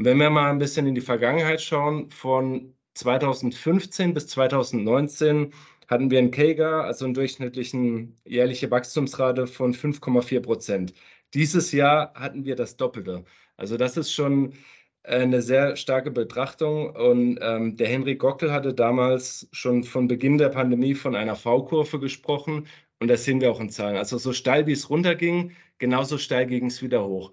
Wenn wir mal ein bisschen in die Vergangenheit schauen, von 2015 bis 2019 hatten wir einen KEGA, also einen durchschnittlichen jährliche Wachstumsrate von 5,4 Prozent. Dieses Jahr hatten wir das Doppelte. Also das ist schon eine sehr starke Betrachtung. Und ähm, der Henrik Gockel hatte damals schon von Beginn der Pandemie von einer V-Kurve gesprochen. Und das sehen wir auch in Zahlen. Also so steil wie es runterging, genauso steil ging es wieder hoch.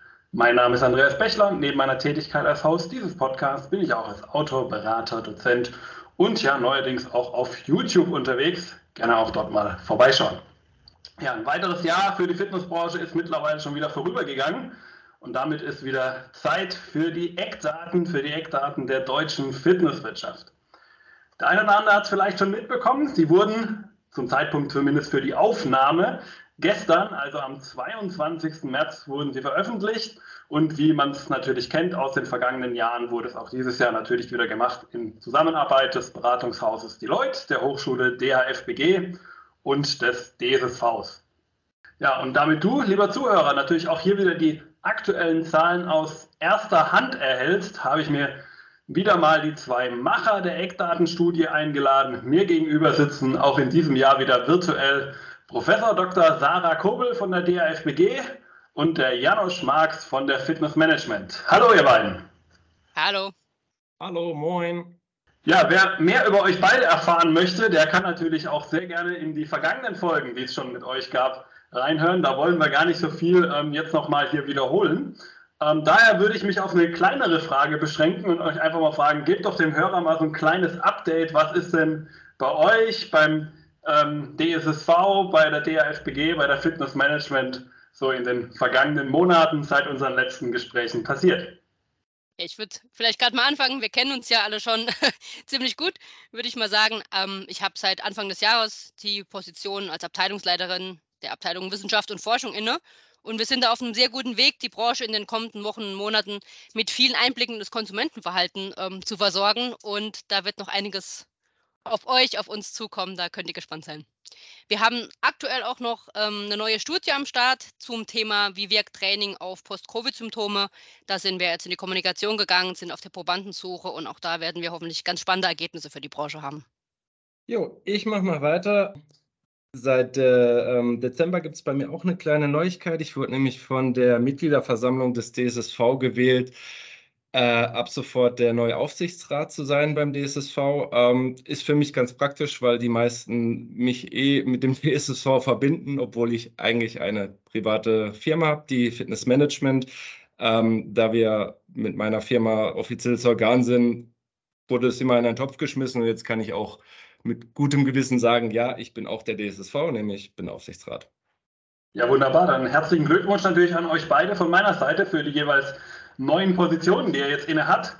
Mein Name ist Andreas Bechler. Neben meiner Tätigkeit als Host dieses Podcasts bin ich auch als Autor, Berater, Dozent und ja neuerdings auch auf YouTube unterwegs. Gerne auch dort mal vorbeischauen. Ja, ein weiteres Jahr für die Fitnessbranche ist mittlerweile schon wieder vorübergegangen und damit ist wieder Zeit für die Eckdaten, für die Eckdaten der deutschen Fitnesswirtschaft. Der eine oder andere hat es vielleicht schon mitbekommen. Sie wurden zum Zeitpunkt zumindest für die Aufnahme Gestern, also am 22. März, wurden sie veröffentlicht und wie man es natürlich kennt aus den vergangenen Jahren, wurde es auch dieses Jahr natürlich wieder gemacht in Zusammenarbeit des Beratungshauses Deloitte, der Hochschule DHFBG und des DSSVs. Ja, und damit du, lieber Zuhörer, natürlich auch hier wieder die aktuellen Zahlen aus erster Hand erhältst, habe ich mir wieder mal die zwei Macher der Eckdatenstudie eingeladen. Mir gegenüber sitzen auch in diesem Jahr wieder virtuell Professor Dr. Sarah Kobel von der DAFBG und der Janosch Marx von der Fitness Management. Hallo, ihr beiden. Hallo. Hallo, moin. Ja, wer mehr über euch beide erfahren möchte, der kann natürlich auch sehr gerne in die vergangenen Folgen, die es schon mit euch gab, reinhören. Da wollen wir gar nicht so viel ähm, jetzt nochmal hier wiederholen. Ähm, daher würde ich mich auf eine kleinere Frage beschränken und euch einfach mal fragen, gebt doch dem Hörer mal so ein kleines Update. Was ist denn bei euch beim ähm, DSSV, bei der DAFBG, bei der Fitness Management so in den vergangenen Monaten seit unseren letzten Gesprächen passiert? Ich würde vielleicht gerade mal anfangen. Wir kennen uns ja alle schon ziemlich gut, würde ich mal sagen. Ähm, ich habe seit Anfang des Jahres die Position als Abteilungsleiterin der Abteilung Wissenschaft und Forschung inne. Und wir sind da auf einem sehr guten Weg, die Branche in den kommenden Wochen und Monaten mit vielen Einblicken in das Konsumentenverhalten ähm, zu versorgen. Und da wird noch einiges auf euch, auf uns zukommen. Da könnt ihr gespannt sein. Wir haben aktuell auch noch ähm, eine neue Studie am Start zum Thema, wie wirkt Training auf Post-Covid-Symptome. Da sind wir jetzt in die Kommunikation gegangen, sind auf der Probandensuche und auch da werden wir hoffentlich ganz spannende Ergebnisse für die Branche haben. Jo, ich mache mal weiter. Seit äh, ähm, Dezember gibt es bei mir auch eine kleine Neuigkeit. Ich wurde nämlich von der Mitgliederversammlung des DSSV gewählt äh, ab sofort der neue Aufsichtsrat zu sein beim DSSV, ähm, ist für mich ganz praktisch, weil die meisten mich eh mit dem DSSV verbinden, obwohl ich eigentlich eine private Firma habe, die Fitness Management. Ähm, da wir mit meiner Firma offizielles Organ sind, wurde es immer in einen Topf geschmissen und jetzt kann ich auch mit gutem Gewissen sagen, ja, ich bin auch der DSSV, nämlich bin Aufsichtsrat. Ja, wunderbar. Dann herzlichen Glückwunsch natürlich an euch beide von meiner Seite für die jeweils neuen Positionen, die er jetzt inne hat.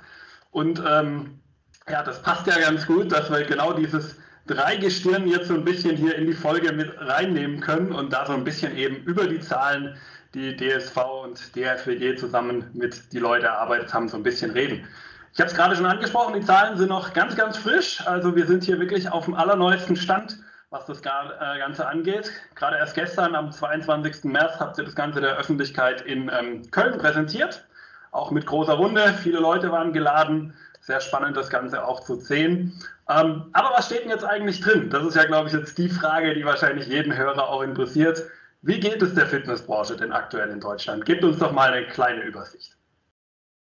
Und ähm, ja, das passt ja ganz gut, dass wir genau dieses Dreigestirn jetzt so ein bisschen hier in die Folge mit reinnehmen können und da so ein bisschen eben über die Zahlen, die DSV und DFWG zusammen mit die Leute erarbeitet haben, so ein bisschen reden. Ich habe es gerade schon angesprochen, die Zahlen sind noch ganz, ganz frisch. Also wir sind hier wirklich auf dem allerneuesten Stand, was das äh, Ganze angeht. Gerade erst gestern, am 22. März, habt ihr das Ganze der Öffentlichkeit in ähm, Köln präsentiert auch mit großer Runde. Viele Leute waren geladen. Sehr spannend, das Ganze auch zu sehen. Ähm, aber was steht denn jetzt eigentlich drin? Das ist ja, glaube ich, jetzt die Frage, die wahrscheinlich jeden Hörer auch interessiert. Wie geht es der Fitnessbranche denn aktuell in Deutschland? Gebt uns doch mal eine kleine Übersicht.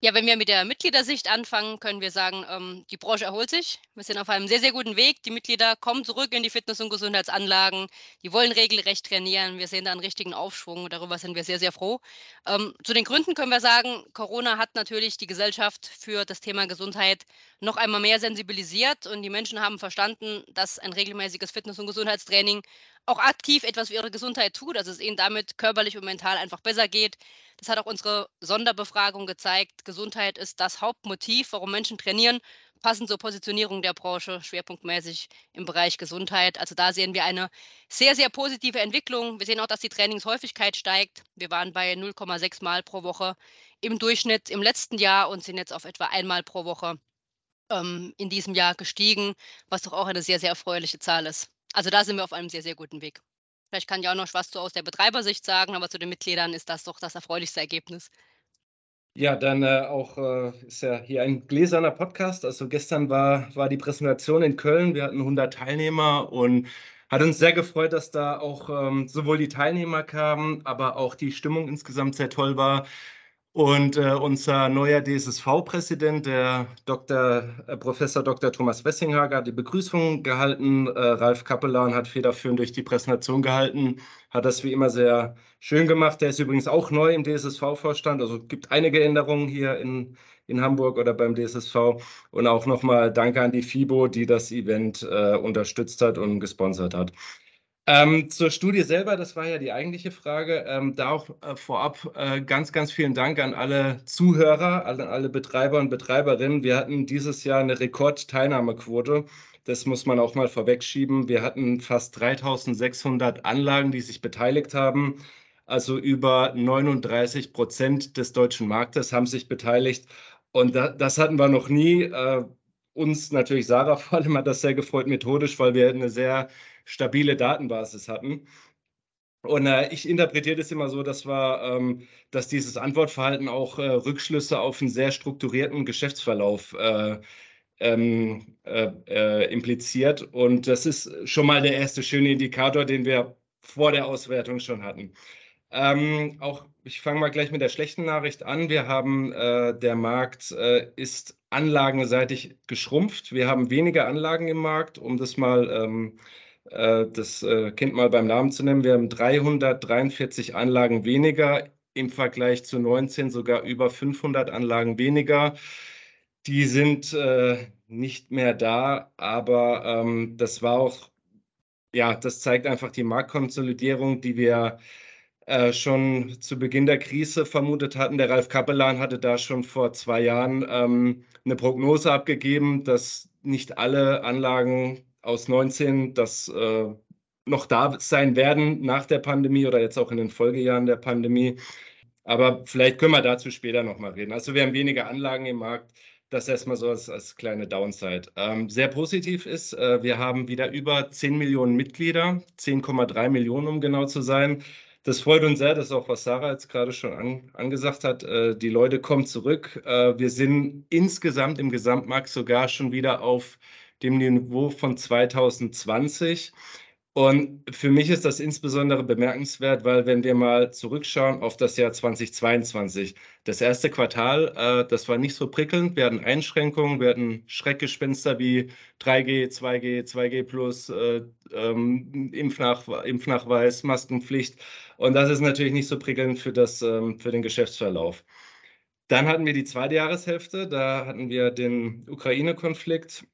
Ja, wenn wir mit der Mitgliedersicht anfangen, können wir sagen, ähm, die Branche erholt sich. Wir sind auf einem sehr, sehr guten Weg. Die Mitglieder kommen zurück in die Fitness- und Gesundheitsanlagen. Die wollen regelrecht trainieren. Wir sehen da einen richtigen Aufschwung. Darüber sind wir sehr, sehr froh. Ähm, zu den Gründen können wir sagen, Corona hat natürlich die Gesellschaft für das Thema Gesundheit noch einmal mehr sensibilisiert und die Menschen haben verstanden, dass ein regelmäßiges Fitness- und Gesundheitstraining auch aktiv etwas für ihre Gesundheit tut, also es ihnen damit körperlich und mental einfach besser geht. Das hat auch unsere Sonderbefragung gezeigt. Gesundheit ist das Hauptmotiv, warum Menschen trainieren, passend zur Positionierung der Branche, schwerpunktmäßig im Bereich Gesundheit. Also da sehen wir eine sehr, sehr positive Entwicklung. Wir sehen auch, dass die Trainingshäufigkeit steigt. Wir waren bei 0,6 Mal pro Woche im Durchschnitt im letzten Jahr und sind jetzt auf etwa einmal pro Woche ähm, in diesem Jahr gestiegen, was doch auch eine sehr, sehr erfreuliche Zahl ist. Also da sind wir auf einem sehr, sehr guten Weg. Vielleicht kann ich auch noch was so aus der Betreibersicht sagen, aber zu den Mitgliedern ist das doch das erfreulichste Ergebnis. Ja, dann äh, auch äh, ist ja hier ein gläserner Podcast. Also gestern war, war die Präsentation in Köln. Wir hatten 100 Teilnehmer und hat uns sehr gefreut, dass da auch ähm, sowohl die Teilnehmer kamen, aber auch die Stimmung insgesamt sehr toll war. Und äh, unser neuer DSSV-Präsident, der Dr., äh, Professor Dr. Thomas Wessinghager, hat die Begrüßung gehalten. Äh, Ralf Kappelan hat federführend durch die Präsentation gehalten, hat das wie immer sehr schön gemacht. Der ist übrigens auch neu im DSSV-Vorstand. Also gibt einige Änderungen hier in, in Hamburg oder beim DSSV. Und auch nochmal Danke an die FIBO, die das Event äh, unterstützt hat und gesponsert hat. Ähm, zur Studie selber, das war ja die eigentliche Frage. Ähm, da auch äh, vorab äh, ganz, ganz vielen Dank an alle Zuhörer, an alle Betreiber und Betreiberinnen. Wir hatten dieses Jahr eine Rekordteilnahmequote. Das muss man auch mal vorwegschieben. Wir hatten fast 3600 Anlagen, die sich beteiligt haben. Also über 39 Prozent des deutschen Marktes haben sich beteiligt. Und da, das hatten wir noch nie. Äh, uns natürlich, Sarah vor allem, hat das sehr gefreut methodisch, weil wir eine sehr stabile Datenbasis hatten. Und äh, ich interpretiere das immer so, dass, wir, ähm, dass dieses Antwortverhalten auch äh, Rückschlüsse auf einen sehr strukturierten Geschäftsverlauf äh, ähm, äh, äh, impliziert. Und das ist schon mal der erste schöne Indikator, den wir vor der Auswertung schon hatten. Ähm, auch ich fange mal gleich mit der schlechten Nachricht an. Wir haben, äh, der Markt ist anlagenseitig geschrumpft. Wir haben weniger Anlagen im Markt, um das mal ähm, äh, das äh, Kind mal beim Namen zu nennen. Wir haben 343 Anlagen weniger im Vergleich zu 19, sogar über 500 Anlagen weniger. Die sind äh, nicht mehr da, aber ähm, das war auch, ja, das zeigt einfach die Marktkonsolidierung, die wir äh, schon zu Beginn der Krise vermutet hatten. Der Ralf Kappelan hatte da schon vor zwei Jahren ähm, eine Prognose abgegeben, dass nicht alle Anlagen aus 19 das äh, noch da sein werden nach der Pandemie oder jetzt auch in den Folgejahren der Pandemie. Aber vielleicht können wir dazu später nochmal reden. Also wir haben weniger Anlagen im Markt. Das erstmal so als, als kleine Downside. Ähm, sehr positiv ist, äh, wir haben wieder über 10 Millionen Mitglieder, 10,3 Millionen, um genau zu sein. Das freut uns sehr, das ist auch, was Sarah jetzt gerade schon an, angesagt hat. Äh, die Leute kommen zurück. Äh, wir sind insgesamt im Gesamtmarkt sogar schon wieder auf dem Niveau von 2020. Und für mich ist das insbesondere bemerkenswert, weil wenn wir mal zurückschauen auf das Jahr 2022, das erste Quartal, äh, das war nicht so prickelnd. Wir hatten Einschränkungen, wir hatten Schreckgespenster wie 3G, 2G, 2G Plus, äh, ähm, Impfnach, Impfnachweis, Maskenpflicht. Und das ist natürlich nicht so prickelnd für, das, ähm, für den Geschäftsverlauf. Dann hatten wir die zweite Jahreshälfte, da hatten wir den Ukraine-Konflikt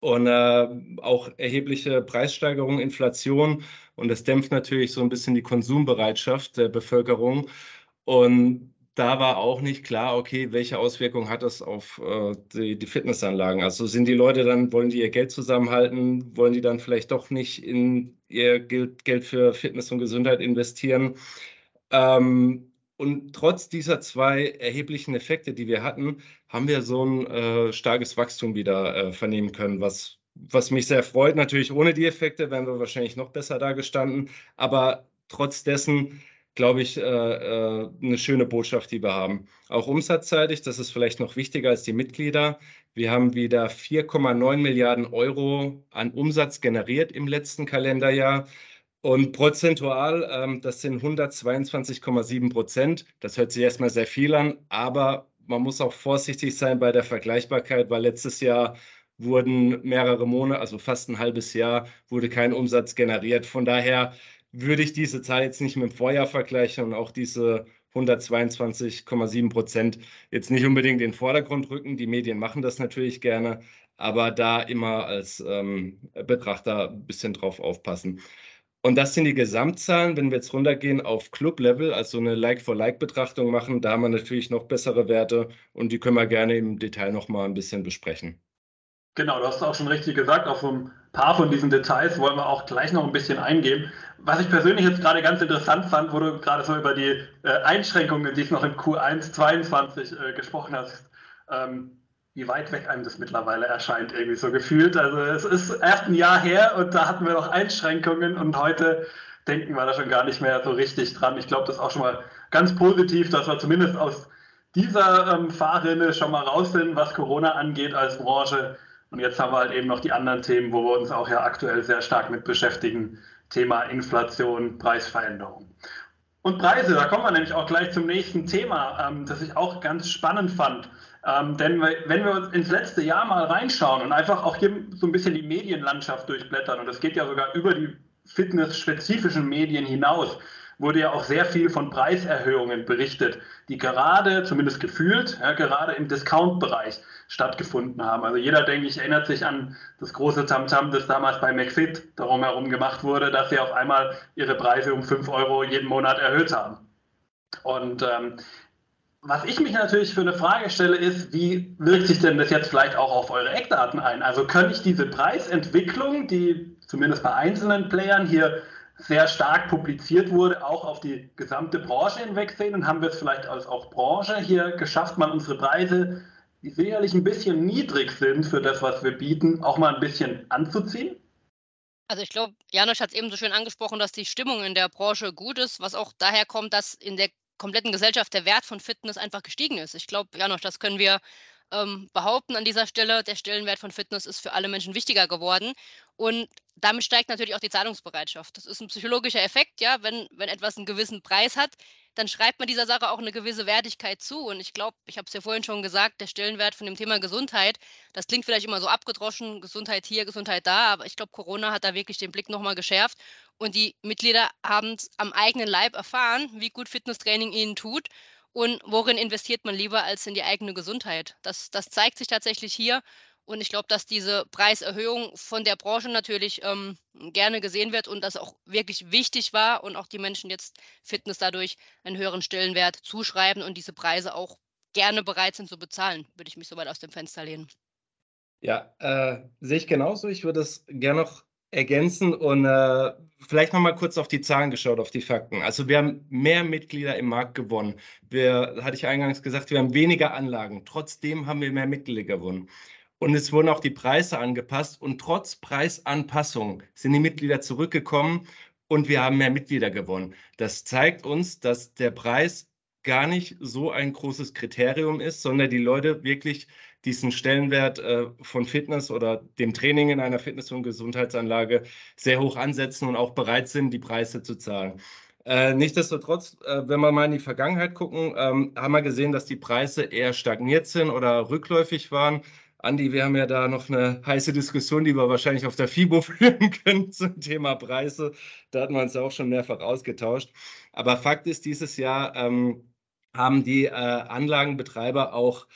und äh, auch erhebliche Preissteigerungen, Inflation und das dämpft natürlich so ein bisschen die Konsumbereitschaft der Bevölkerung. Und da war auch nicht klar, okay, welche Auswirkungen hat das auf äh, die, die, Fitnessanlagen? Also sind die Leute dann, wollen die ihr Geld zusammenhalten, wollen die dann vielleicht doch nicht in ihr Geld, Geld für Fitness und Gesundheit investieren? Ähm, und trotz dieser zwei erheblichen Effekte, die wir hatten, haben wir so ein äh, starkes Wachstum wieder äh, vernehmen können, was, was mich sehr freut. Natürlich ohne die Effekte wären wir wahrscheinlich noch besser dagestanden. Aber trotz dessen, glaube ich, äh, äh eine schöne Botschaft, die wir haben. Auch umsatzseitig, das ist vielleicht noch wichtiger als die Mitglieder. Wir haben wieder 4,9 Milliarden Euro an Umsatz generiert im letzten Kalenderjahr. Und prozentual, ähm, das sind 122,7 Prozent. Das hört sich erstmal sehr viel an, aber man muss auch vorsichtig sein bei der Vergleichbarkeit, weil letztes Jahr wurden mehrere Monate, also fast ein halbes Jahr, wurde kein Umsatz generiert. Von daher würde ich diese Zahl jetzt nicht mit dem Vorjahr vergleichen und auch diese 122,7 Prozent jetzt nicht unbedingt in den Vordergrund rücken. Die Medien machen das natürlich gerne, aber da immer als ähm, Betrachter ein bisschen drauf aufpassen. Und das sind die Gesamtzahlen. Wenn wir jetzt runtergehen auf Club-Level, also eine Like-for-Like-Betrachtung machen, da haben wir natürlich noch bessere Werte und die können wir gerne im Detail noch mal ein bisschen besprechen. Genau, du hast auch schon richtig gesagt, auf ein paar von diesen Details wollen wir auch gleich noch ein bisschen eingehen. Was ich persönlich jetzt gerade ganz interessant fand, wo du gerade so über die äh, Einschränkungen, die es noch im Q1 22 äh, gesprochen hast, ähm, wie weit weg einem das mittlerweile erscheint, irgendwie so gefühlt. Also es ist erst ein Jahr her und da hatten wir noch Einschränkungen und heute denken wir da schon gar nicht mehr so richtig dran. Ich glaube, das ist auch schon mal ganz positiv, dass wir zumindest aus dieser ähm, Fahrrinne schon mal raus sind, was Corona angeht als Branche. Und jetzt haben wir halt eben noch die anderen Themen, wo wir uns auch ja aktuell sehr stark mit beschäftigen. Thema Inflation, Preisveränderung. Und Preise, da kommen wir nämlich auch gleich zum nächsten Thema, ähm, das ich auch ganz spannend fand. Ähm, denn wenn wir uns ins letzte Jahr mal reinschauen und einfach auch hier so ein bisschen die Medienlandschaft durchblättern, und das geht ja sogar über die fitnessspezifischen Medien hinaus, wurde ja auch sehr viel von Preiserhöhungen berichtet, die gerade, zumindest gefühlt, ja, gerade im Discount-Bereich stattgefunden haben. Also jeder, denke ich, erinnert sich an das große Tamtam, das damals bei McFit darum herum gemacht wurde, dass sie auf einmal ihre Preise um 5 Euro jeden Monat erhöht haben. Und ähm, was ich mich natürlich für eine Frage stelle, ist, wie wirkt sich denn das jetzt vielleicht auch auf eure Eckdaten ein? Also kann ich diese Preisentwicklung, die zumindest bei einzelnen Playern hier sehr stark publiziert wurde, auch auf die gesamte Branche hinweg sehen? Und haben wir es vielleicht als auch Branche hier geschafft, mal unsere Preise, die sicherlich ein bisschen niedrig sind für das, was wir bieten, auch mal ein bisschen anzuziehen? Also ich glaube, Janusz hat es eben so schön angesprochen, dass die Stimmung in der Branche gut ist, was auch daher kommt, dass in der kompletten Gesellschaft der Wert von Fitness einfach gestiegen ist. Ich glaube, ja noch, das können wir ähm, behaupten an dieser Stelle. Der Stellenwert von Fitness ist für alle Menschen wichtiger geworden. Und damit steigt natürlich auch die Zahlungsbereitschaft. Das ist ein psychologischer Effekt, ja, wenn, wenn etwas einen gewissen Preis hat, dann schreibt man dieser Sache auch eine gewisse Wertigkeit zu. Und ich glaube, ich habe es ja vorhin schon gesagt, der Stellenwert von dem Thema Gesundheit, das klingt vielleicht immer so abgedroschen, Gesundheit hier, Gesundheit da, aber ich glaube, Corona hat da wirklich den Blick nochmal geschärft. Und die Mitglieder haben es am eigenen Leib erfahren, wie gut Fitnesstraining ihnen tut und worin investiert man lieber als in die eigene Gesundheit. Das, das zeigt sich tatsächlich hier. Und ich glaube, dass diese Preiserhöhung von der Branche natürlich ähm, gerne gesehen wird und das auch wirklich wichtig war und auch die Menschen jetzt Fitness dadurch einen höheren Stellenwert zuschreiben und diese Preise auch gerne bereit sind zu bezahlen, würde ich mich so weit aus dem Fenster lehnen. Ja, äh, sehe ich genauso. Ich würde es gerne noch ergänzen und äh, vielleicht noch mal kurz auf die Zahlen geschaut, auf die Fakten. Also wir haben mehr Mitglieder im Markt gewonnen. Wir, hatte ich eingangs gesagt, wir haben weniger Anlagen. Trotzdem haben wir mehr Mitglieder gewonnen. Und es wurden auch die Preise angepasst. Und trotz Preisanpassung sind die Mitglieder zurückgekommen und wir haben mehr Mitglieder gewonnen. Das zeigt uns, dass der Preis gar nicht so ein großes Kriterium ist, sondern die Leute wirklich diesen Stellenwert äh, von Fitness oder dem Training in einer Fitness- und Gesundheitsanlage sehr hoch ansetzen und auch bereit sind, die Preise zu zahlen. Äh, nichtsdestotrotz, äh, wenn wir mal in die Vergangenheit gucken, ähm, haben wir gesehen, dass die Preise eher stagniert sind oder rückläufig waren. Andi, wir haben ja da noch eine heiße Diskussion, die wir wahrscheinlich auf der FIBO führen können zum Thema Preise. Da hatten wir uns auch schon mehrfach ausgetauscht. Aber Fakt ist, dieses Jahr ähm, haben die äh, Anlagenbetreiber auch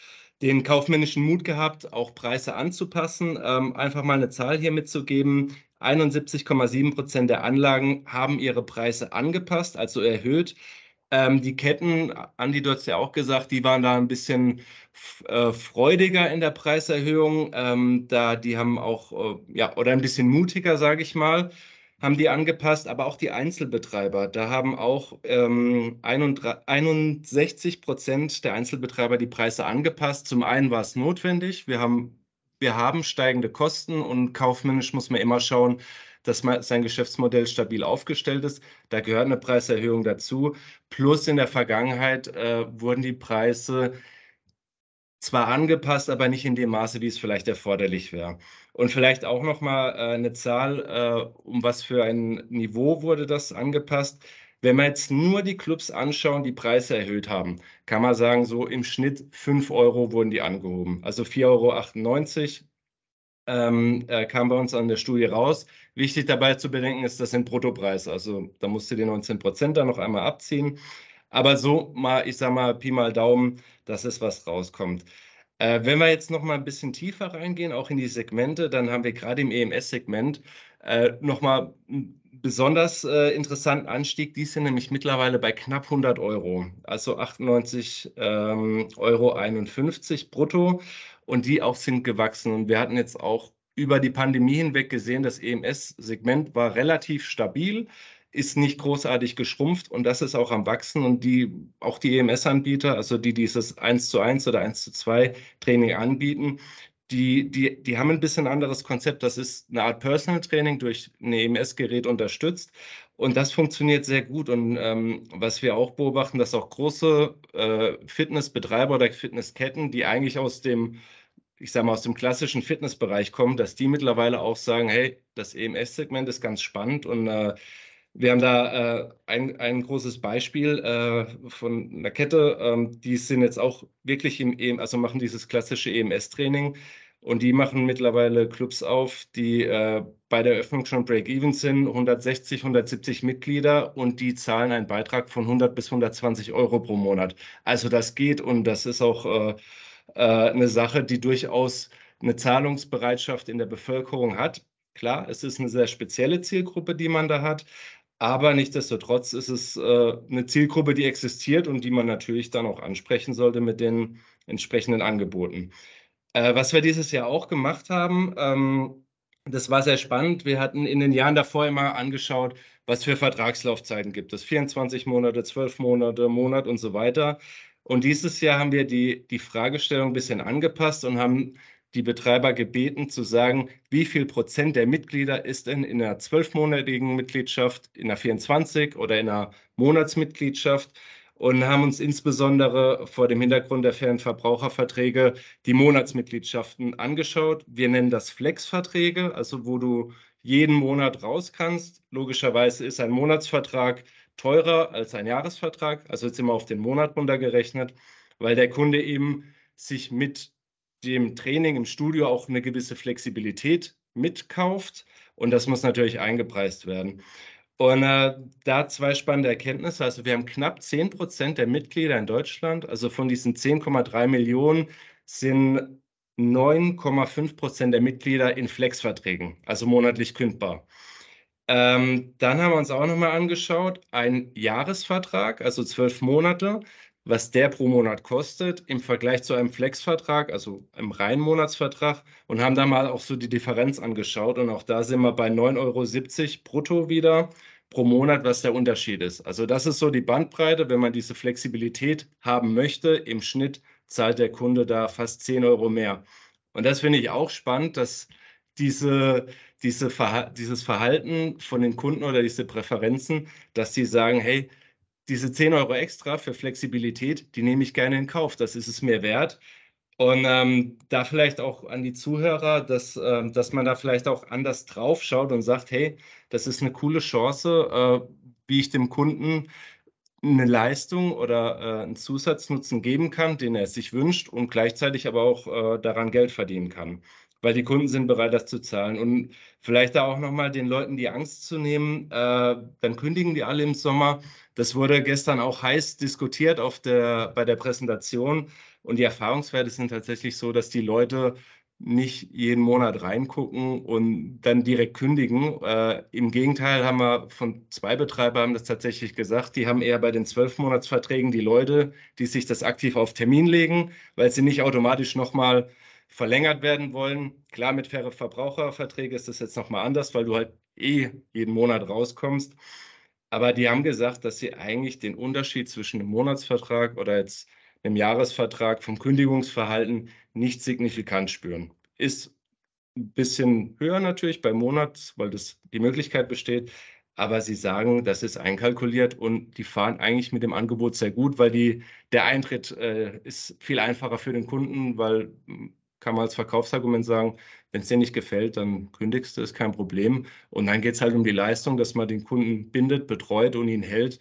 den kaufmännischen Mut gehabt, auch Preise anzupassen. Ähm, einfach mal eine Zahl hier mitzugeben. 71,7 Prozent der Anlagen haben ihre Preise angepasst, also erhöht. Ähm, die Ketten, Andi, du hast ja auch gesagt, die waren da ein bisschen äh, freudiger in der Preiserhöhung. Ähm, da, die haben auch, äh, ja, oder ein bisschen mutiger, sage ich mal haben die angepasst, aber auch die Einzelbetreiber. Da haben auch ähm, 61 Prozent der Einzelbetreiber die Preise angepasst. Zum einen war es notwendig. Wir haben, wir haben steigende Kosten und kaufmännisch muss man immer schauen, dass man, sein Geschäftsmodell stabil aufgestellt ist. Da gehört eine Preiserhöhung dazu. Plus in der Vergangenheit äh, wurden die Preise zwar angepasst, aber nicht in dem Maße, wie es vielleicht erforderlich wäre. Und vielleicht auch noch mal äh, eine Zahl, äh, um was für ein Niveau wurde das angepasst. Wenn wir jetzt nur die Clubs anschauen, die Preise erhöht haben, kann man sagen, so im Schnitt 5 Euro wurden die angehoben. Also 4,98 Euro ähm, äh, kam bei uns an der Studie raus. Wichtig dabei zu bedenken ist, das sind Bruttopreise. Also da musst du die 19 Prozent dann noch einmal abziehen. Aber so mal, ich sag mal, Pi mal Daumen, das ist, was rauskommt. Äh, wenn wir jetzt noch mal ein bisschen tiefer reingehen, auch in die Segmente, dann haben wir gerade im EMS-Segment äh, noch mal einen besonders äh, interessanten Anstieg. Die sind nämlich mittlerweile bei knapp 100 Euro, also 98 ähm, Euro 51 brutto. Und die auch sind gewachsen. Und wir hatten jetzt auch über die Pandemie hinweg gesehen, das EMS-Segment war relativ stabil ist nicht großartig geschrumpft und das ist auch am Wachsen und die, auch die EMS-Anbieter, also die dieses 1 zu 1 oder 1 zu 2 Training anbieten, die, die, die haben ein bisschen anderes Konzept. Das ist eine Art Personal Training durch ein EMS-Gerät unterstützt. Und das funktioniert sehr gut. Und ähm, was wir auch beobachten, dass auch große äh, Fitnessbetreiber oder Fitnessketten, die eigentlich aus dem, ich sage mal, aus dem klassischen Fitnessbereich kommen, dass die mittlerweile auch sagen, hey, das EMS-Segment ist ganz spannend und äh, wir haben da äh, ein, ein großes Beispiel äh, von einer Kette, ähm, die sind jetzt auch wirklich im EM, also machen dieses klassische EMS-Training und die machen mittlerweile Clubs auf, die äh, bei der Eröffnung schon Break-Even sind, 160, 170 Mitglieder und die zahlen einen Beitrag von 100 bis 120 Euro pro Monat. Also das geht und das ist auch äh, äh, eine Sache, die durchaus eine Zahlungsbereitschaft in der Bevölkerung hat. Klar, es ist eine sehr spezielle Zielgruppe, die man da hat, aber nichtsdestotrotz ist es äh, eine Zielgruppe, die existiert und die man natürlich dann auch ansprechen sollte mit den entsprechenden Angeboten. Äh, was wir dieses Jahr auch gemacht haben, ähm, das war sehr spannend. Wir hatten in den Jahren davor immer angeschaut, was für Vertragslaufzeiten gibt es. 24 Monate, 12 Monate, Monat und so weiter. Und dieses Jahr haben wir die, die Fragestellung ein bisschen angepasst und haben die Betreiber gebeten zu sagen, wie viel Prozent der Mitglieder ist denn in einer zwölfmonatigen Mitgliedschaft, in einer 24 oder in einer Monatsmitgliedschaft und haben uns insbesondere vor dem Hintergrund der fairen Verbraucherverträge die Monatsmitgliedschaften angeschaut. Wir nennen das Flex-Verträge, also wo du jeden Monat raus kannst. Logischerweise ist ein Monatsvertrag teurer als ein Jahresvertrag, also jetzt immer auf den Monat runtergerechnet, weil der Kunde eben sich mit dem Training im Studio auch eine gewisse Flexibilität mitkauft. Und das muss natürlich eingepreist werden. Und äh, da zwei spannende Erkenntnisse. Also wir haben knapp 10 Prozent der Mitglieder in Deutschland. Also von diesen 10,3 Millionen sind 9,5 Prozent der Mitglieder in Flexverträgen, also monatlich kündbar. Ähm, dann haben wir uns auch nochmal angeschaut, ein Jahresvertrag, also zwölf Monate, was der pro Monat kostet im Vergleich zu einem Flex-Vertrag, also einem reinen Monatsvertrag, und haben da mal auch so die Differenz angeschaut. Und auch da sind wir bei 9,70 Euro brutto wieder pro Monat, was der Unterschied ist. Also das ist so die Bandbreite, wenn man diese Flexibilität haben möchte. Im Schnitt zahlt der Kunde da fast 10 Euro mehr. Und das finde ich auch spannend, dass diese, diese Verha dieses Verhalten von den Kunden oder diese Präferenzen, dass sie sagen, hey, diese 10 Euro extra für Flexibilität, die nehme ich gerne in Kauf. Das ist es mir wert. Und ähm, da vielleicht auch an die Zuhörer, dass, äh, dass man da vielleicht auch anders drauf schaut und sagt, hey, das ist eine coole Chance, äh, wie ich dem Kunden eine Leistung oder äh, einen Zusatznutzen geben kann, den er sich wünscht und gleichzeitig aber auch äh, daran Geld verdienen kann weil die Kunden sind bereit, das zu zahlen. Und vielleicht da auch nochmal den Leuten die Angst zu nehmen, äh, dann kündigen die alle im Sommer. Das wurde gestern auch heiß diskutiert auf der, bei der Präsentation. Und die Erfahrungswerte sind tatsächlich so, dass die Leute nicht jeden Monat reingucken und dann direkt kündigen. Äh, Im Gegenteil haben wir von zwei Betreibern haben das tatsächlich gesagt, die haben eher bei den Zwölfmonatsverträgen die Leute, die sich das aktiv auf Termin legen, weil sie nicht automatisch nochmal verlängert werden wollen. Klar, mit faire Verbraucherverträgen ist das jetzt nochmal anders, weil du halt eh jeden Monat rauskommst. Aber die haben gesagt, dass sie eigentlich den Unterschied zwischen einem Monatsvertrag oder jetzt einem Jahresvertrag vom Kündigungsverhalten nicht signifikant spüren. Ist ein bisschen höher natürlich beim Monat, weil das die Möglichkeit besteht. Aber sie sagen, das ist einkalkuliert und die fahren eigentlich mit dem Angebot sehr gut, weil die, der Eintritt äh, ist viel einfacher für den Kunden, weil kann man als Verkaufsargument sagen, wenn es dir nicht gefällt, dann kündigst du, ist kein Problem. Und dann geht es halt um die Leistung, dass man den Kunden bindet, betreut und ihn hält.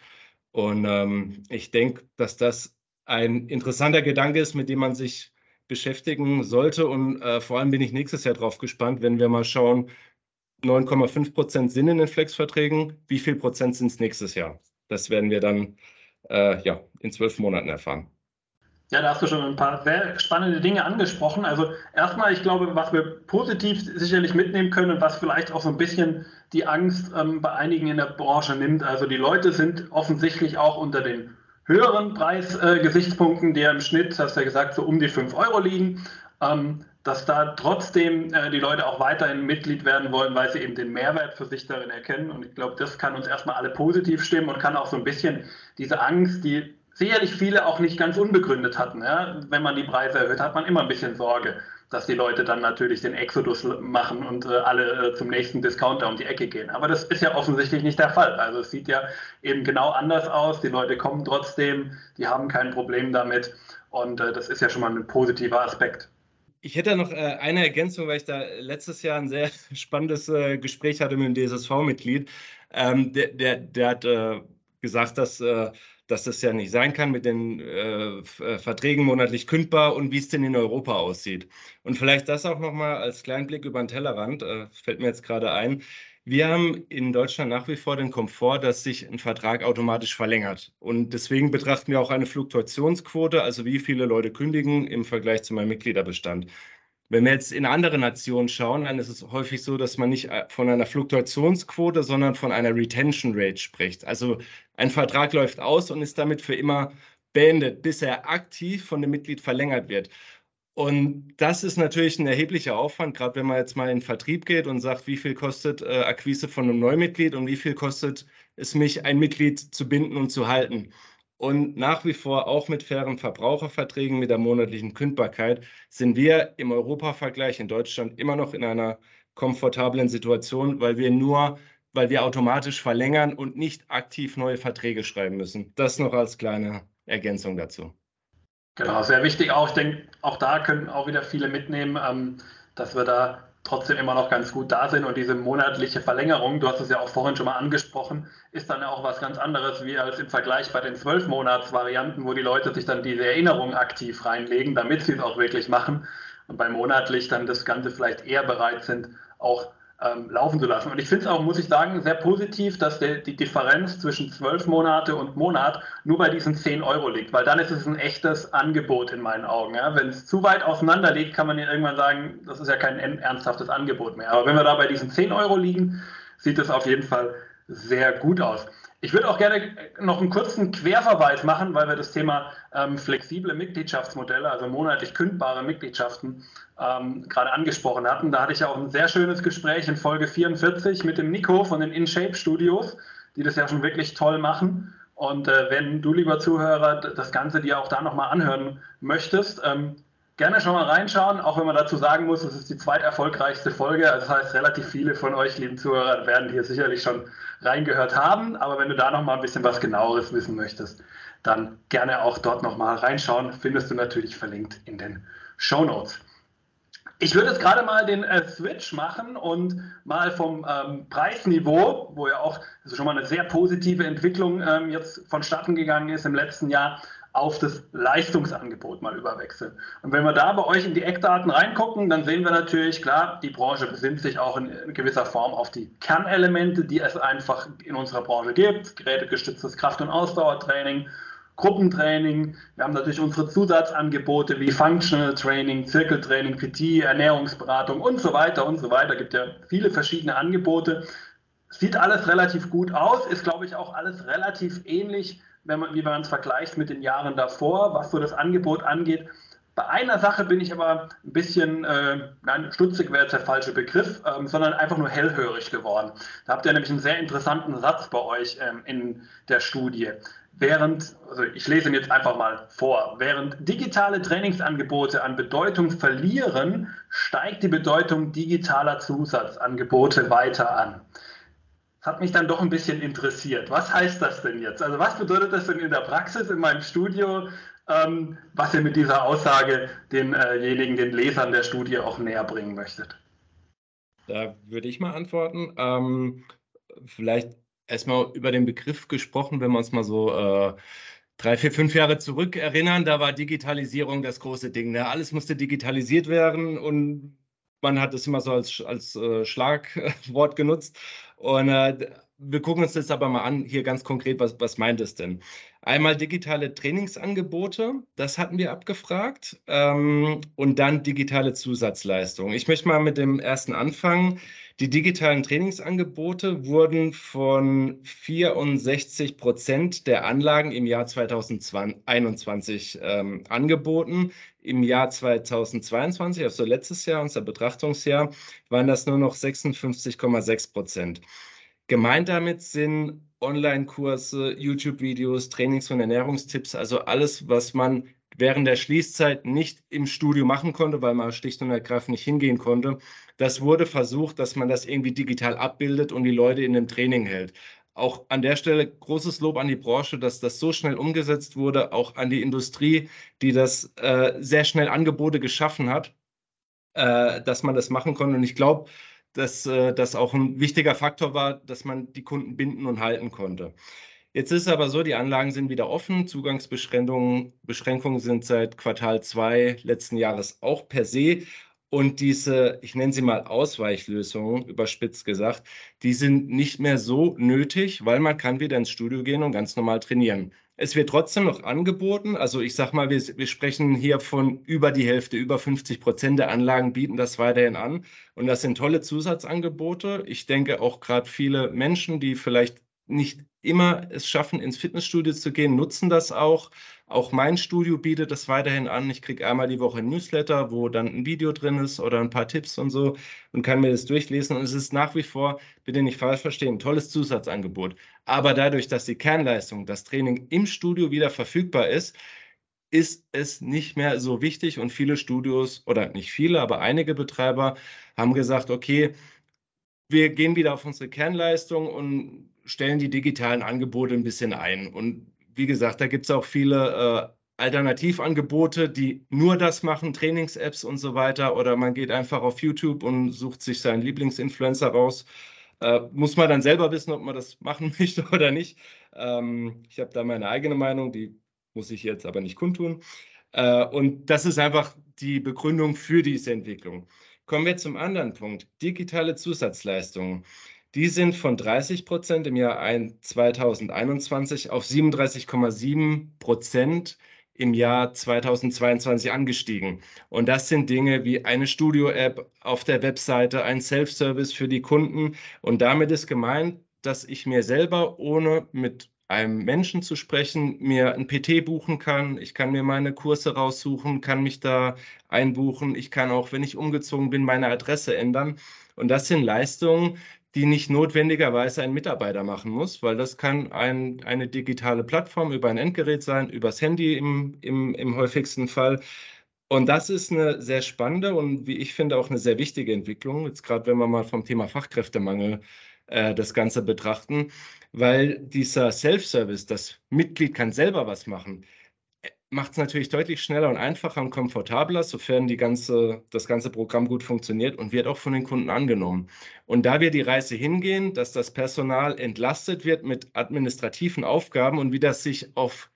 Und ähm, ich denke, dass das ein interessanter Gedanke ist, mit dem man sich beschäftigen sollte. Und äh, vor allem bin ich nächstes Jahr drauf gespannt, wenn wir mal schauen, 9,5 Prozent sind in den Flex-Verträgen. Wie viel Prozent sind es nächstes Jahr? Das werden wir dann äh, ja, in zwölf Monaten erfahren. Ja, da hast du schon ein paar sehr spannende Dinge angesprochen. Also erstmal, ich glaube, was wir positiv sicherlich mitnehmen können und was vielleicht auch so ein bisschen die Angst ähm, bei einigen in der Branche nimmt. Also die Leute sind offensichtlich auch unter den höheren Preisgesichtspunkten, äh, die ja im Schnitt, hast du ja gesagt, so um die 5 Euro liegen. Ähm, dass da trotzdem äh, die Leute auch weiterhin Mitglied werden wollen, weil sie eben den Mehrwert für sich darin erkennen. Und ich glaube, das kann uns erstmal alle positiv stimmen und kann auch so ein bisschen diese Angst, die sicherlich viele auch nicht ganz unbegründet hatten. Ja? Wenn man die Preise erhöht, hat man immer ein bisschen Sorge, dass die Leute dann natürlich den Exodus machen und äh, alle äh, zum nächsten Discounter um die Ecke gehen. Aber das ist ja offensichtlich nicht der Fall. Also es sieht ja eben genau anders aus. Die Leute kommen trotzdem, die haben kein Problem damit. Und äh, das ist ja schon mal ein positiver Aspekt. Ich hätte noch äh, eine Ergänzung, weil ich da letztes Jahr ein sehr spannendes äh, Gespräch hatte mit einem DSSV-Mitglied. Ähm, der, der, der, hat äh, gesagt, dass, dass das ja nicht sein kann mit den äh, äh, Verträgen monatlich kündbar und wie es denn in Europa aussieht. Und vielleicht das auch nochmal als kleinen Blick über den Tellerrand, fällt mir jetzt gerade ein. Wir haben in Deutschland nach wie vor den Komfort, dass sich ein Vertrag automatisch verlängert. Und deswegen betrachten wir auch eine Fluktuationsquote, also wie viele Leute kündigen im Vergleich zu meinem Mitgliederbestand. Wenn wir jetzt in andere Nationen schauen, dann ist es häufig so, dass man nicht äh, von einer Fluktuationsquote, sondern von einer Retention Rate spricht. Also ein Vertrag läuft aus und ist damit für immer beendet, bis er aktiv von dem Mitglied verlängert wird. Und das ist natürlich ein erheblicher Aufwand, gerade wenn man jetzt mal in den Vertrieb geht und sagt, wie viel kostet äh, Akquise von einem Neumitglied und wie viel kostet es mich, ein Mitglied zu binden und zu halten. Und nach wie vor auch mit fairen Verbraucherverträgen mit der monatlichen Kündbarkeit sind wir im Europavergleich in Deutschland immer noch in einer komfortablen Situation, weil wir nur, weil wir automatisch verlängern und nicht aktiv neue Verträge schreiben müssen. Das noch als kleine Ergänzung dazu. Genau, sehr wichtig auch. Ich denke, auch da können auch wieder viele mitnehmen, ähm, dass wir da trotzdem immer noch ganz gut da sind. Und diese monatliche Verlängerung, du hast es ja auch vorhin schon mal angesprochen, ist dann auch was ganz anderes wie als im Vergleich bei den zwölf Monats-Varianten, wo die Leute sich dann diese Erinnerung aktiv reinlegen, damit sie es auch wirklich machen. Und bei monatlich dann das Ganze vielleicht eher bereit sind, auch ähm, laufen zu lassen. Und ich finde es auch, muss ich sagen, sehr positiv, dass der, die Differenz zwischen zwölf Monate und Monat nur bei diesen 10 Euro liegt, weil dann ist es ein echtes Angebot in meinen Augen. Ja? Wenn es zu weit auseinander liegt, kann man ja irgendwann sagen, das ist ja kein ernsthaftes Angebot mehr. Aber wenn wir da bei diesen 10 Euro liegen, sieht es auf jeden Fall sehr gut aus. Ich würde auch gerne noch einen kurzen Querverweis machen, weil wir das Thema ähm, flexible Mitgliedschaftsmodelle, also monatlich kündbare Mitgliedschaften, ähm, gerade angesprochen hatten. Da hatte ich auch ein sehr schönes Gespräch in Folge 44 mit dem Nico von den InShape Studios, die das ja schon wirklich toll machen. Und äh, wenn du, lieber Zuhörer, das Ganze dir auch da nochmal anhören möchtest, ähm, gerne schon mal reinschauen, auch wenn man dazu sagen muss, es ist die zweiterfolgreichste Folge. Also das heißt, relativ viele von euch, lieben Zuhörer, werden hier sicherlich schon reingehört haben. Aber wenn du da noch mal ein bisschen was genaueres wissen möchtest, dann gerne auch dort noch mal reinschauen. Findest du natürlich verlinkt in den Show Notes. Ich würde jetzt gerade mal den äh, Switch machen und mal vom ähm, Preisniveau, wo ja auch also schon mal eine sehr positive Entwicklung ähm, jetzt vonstatten gegangen ist im letzten Jahr, auf das Leistungsangebot mal überwechseln. Und wenn wir da bei euch in die Eckdaten reingucken, dann sehen wir natürlich, klar, die Branche besinnt sich auch in, gewisser Form auf die Kernelemente, die es einfach in unserer Branche gibt. Gerätegestütztes Kraft- und Ausdauertraining, Gruppentraining. Wir haben natürlich unsere Zusatzangebote wie Functional Training, Zirkeltraining, PT, Ernährungsberatung und so weiter und so weiter. Es gibt ja viele verschiedene Angebote. Sieht alles relativ gut aus, ist, glaube ich, auch alles relativ ähnlich wenn man, wie man es vergleicht mit den Jahren davor, was so das Angebot angeht. Bei einer Sache bin ich aber ein bisschen, äh, nein, stutzig wäre jetzt der falsche Begriff, ähm, sondern einfach nur hellhörig geworden. Da habt ihr nämlich einen sehr interessanten Satz bei euch ähm, in der Studie. Während, also ich lese ihn jetzt einfach mal vor, während digitale Trainingsangebote an Bedeutung verlieren, steigt die Bedeutung digitaler Zusatzangebote weiter an hat mich dann doch ein bisschen interessiert. Was heißt das denn jetzt? Also was bedeutet das denn in der Praxis in meinem Studio, ähm, was ihr mit dieser Aussage denjenigen, den Lesern der Studie auch näher bringen möchtet? Da würde ich mal antworten. Ähm, vielleicht erstmal über den Begriff gesprochen, wenn wir uns mal so äh, drei, vier, fünf Jahre zurück erinnern, da war Digitalisierung das große Ding. Ne? Alles musste digitalisiert werden und man hat es immer so als, als äh, Schlagwort genutzt. Und äh, wir gucken uns das aber mal an, hier ganz konkret, was, was meint es denn? Einmal digitale Trainingsangebote, das hatten wir abgefragt, ähm, und dann digitale Zusatzleistungen. Ich möchte mal mit dem ersten anfangen. Die digitalen Trainingsangebote wurden von 64 Prozent der Anlagen im Jahr 2021 ähm, angeboten. Im Jahr 2022, also letztes Jahr, unser Betrachtungsjahr, waren das nur noch 56,6 Prozent. Gemeint damit sind Online-Kurse, YouTube-Videos, Trainings- und Ernährungstipps, also alles, was man während der Schließzeit nicht im Studio machen konnte, weil man schlicht und ergreifend nicht hingehen konnte. Das wurde versucht, dass man das irgendwie digital abbildet und die Leute in dem Training hält. Auch an der Stelle großes Lob an die Branche, dass das so schnell umgesetzt wurde, auch an die Industrie, die das äh, sehr schnell Angebote geschaffen hat, äh, dass man das machen konnte. Und ich glaube, dass äh, das auch ein wichtiger Faktor war, dass man die Kunden binden und halten konnte. Jetzt ist es aber so, die Anlagen sind wieder offen. Zugangsbeschränkungen Beschränkungen sind seit Quartal 2 letzten Jahres auch per se. Und diese, ich nenne sie mal Ausweichlösungen, überspitzt gesagt, die sind nicht mehr so nötig, weil man kann wieder ins Studio gehen und ganz normal trainieren. Es wird trotzdem noch angeboten. Also ich sage mal, wir, wir, sprechen hier von über die Hälfte, über 50 Prozent der Anlagen bieten das weiterhin an. Und das sind tolle Zusatzangebote. Ich denke auch gerade viele Menschen, die vielleicht nicht immer es schaffen, ins Fitnessstudio zu gehen, nutzen das auch. Auch mein Studio bietet das weiterhin an. Ich kriege einmal die Woche ein Newsletter, wo dann ein Video drin ist oder ein paar Tipps und so und kann mir das durchlesen. Und es ist nach wie vor, bitte nicht falsch verstehen, ein tolles Zusatzangebot. Aber dadurch, dass die Kernleistung, das Training im Studio wieder verfügbar ist, ist es nicht mehr so wichtig und viele Studios oder nicht viele, aber einige Betreiber haben gesagt, okay, wir gehen wieder auf unsere Kernleistung und stellen die digitalen Angebote ein bisschen ein. Und wie gesagt, da gibt es auch viele äh, Alternativangebote, die nur das machen, Trainings-Apps und so weiter. Oder man geht einfach auf YouTube und sucht sich seinen Lieblingsinfluencer raus. Äh, muss man dann selber wissen, ob man das machen möchte oder nicht. Ähm, ich habe da meine eigene Meinung, die muss ich jetzt aber nicht kundtun. Äh, und das ist einfach die Begründung für diese Entwicklung. Kommen wir zum anderen Punkt, digitale Zusatzleistungen. Die sind von 30 Prozent im Jahr 2021 auf 37,7 Prozent im Jahr 2022 angestiegen. Und das sind Dinge wie eine Studio-App auf der Webseite, ein Self-Service für die Kunden. Und damit ist gemeint, dass ich mir selber, ohne mit einem Menschen zu sprechen, mir ein PT buchen kann. Ich kann mir meine Kurse raussuchen, kann mich da einbuchen. Ich kann auch, wenn ich umgezogen bin, meine Adresse ändern. Und das sind Leistungen, die nicht notwendigerweise ein Mitarbeiter machen muss, weil das kann ein, eine digitale Plattform über ein Endgerät sein, übers Handy im, im, im häufigsten Fall. Und das ist eine sehr spannende und wie ich finde auch eine sehr wichtige Entwicklung, jetzt gerade wenn wir mal vom Thema Fachkräftemangel äh, das Ganze betrachten, weil dieser Self-Service, das Mitglied kann selber was machen, macht es natürlich deutlich schneller und einfacher und komfortabler, sofern die ganze, das ganze Programm gut funktioniert und wird auch von den Kunden angenommen. Und da wir die Reise hingehen, dass das Personal entlastet wird mit administrativen Aufgaben und wie das sich auf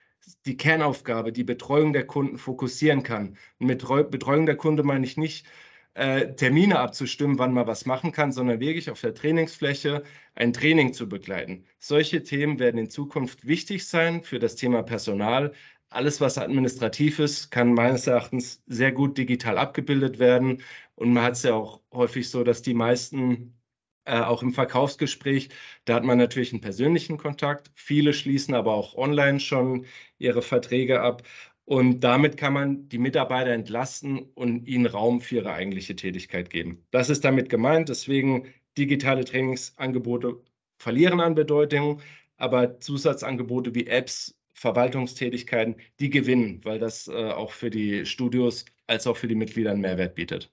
die Kernaufgabe, die Betreuung der Kunden fokussieren kann. Mit Betreuung der Kunde meine ich nicht, äh, Termine abzustimmen, wann man was machen kann, sondern wirklich auf der Trainingsfläche ein Training zu begleiten. Solche Themen werden in Zukunft wichtig sein für das Thema Personal, alles, was administrativ ist, kann meines Erachtens sehr gut digital abgebildet werden. Und man hat es ja auch häufig so, dass die meisten äh, auch im Verkaufsgespräch, da hat man natürlich einen persönlichen Kontakt. Viele schließen aber auch online schon ihre Verträge ab. Und damit kann man die Mitarbeiter entlasten und ihnen Raum für ihre eigentliche Tätigkeit geben. Das ist damit gemeint. Deswegen digitale Trainingsangebote verlieren an Bedeutung, aber Zusatzangebote wie Apps Verwaltungstätigkeiten, die gewinnen, weil das äh, auch für die Studios als auch für die Mitglieder einen Mehrwert bietet.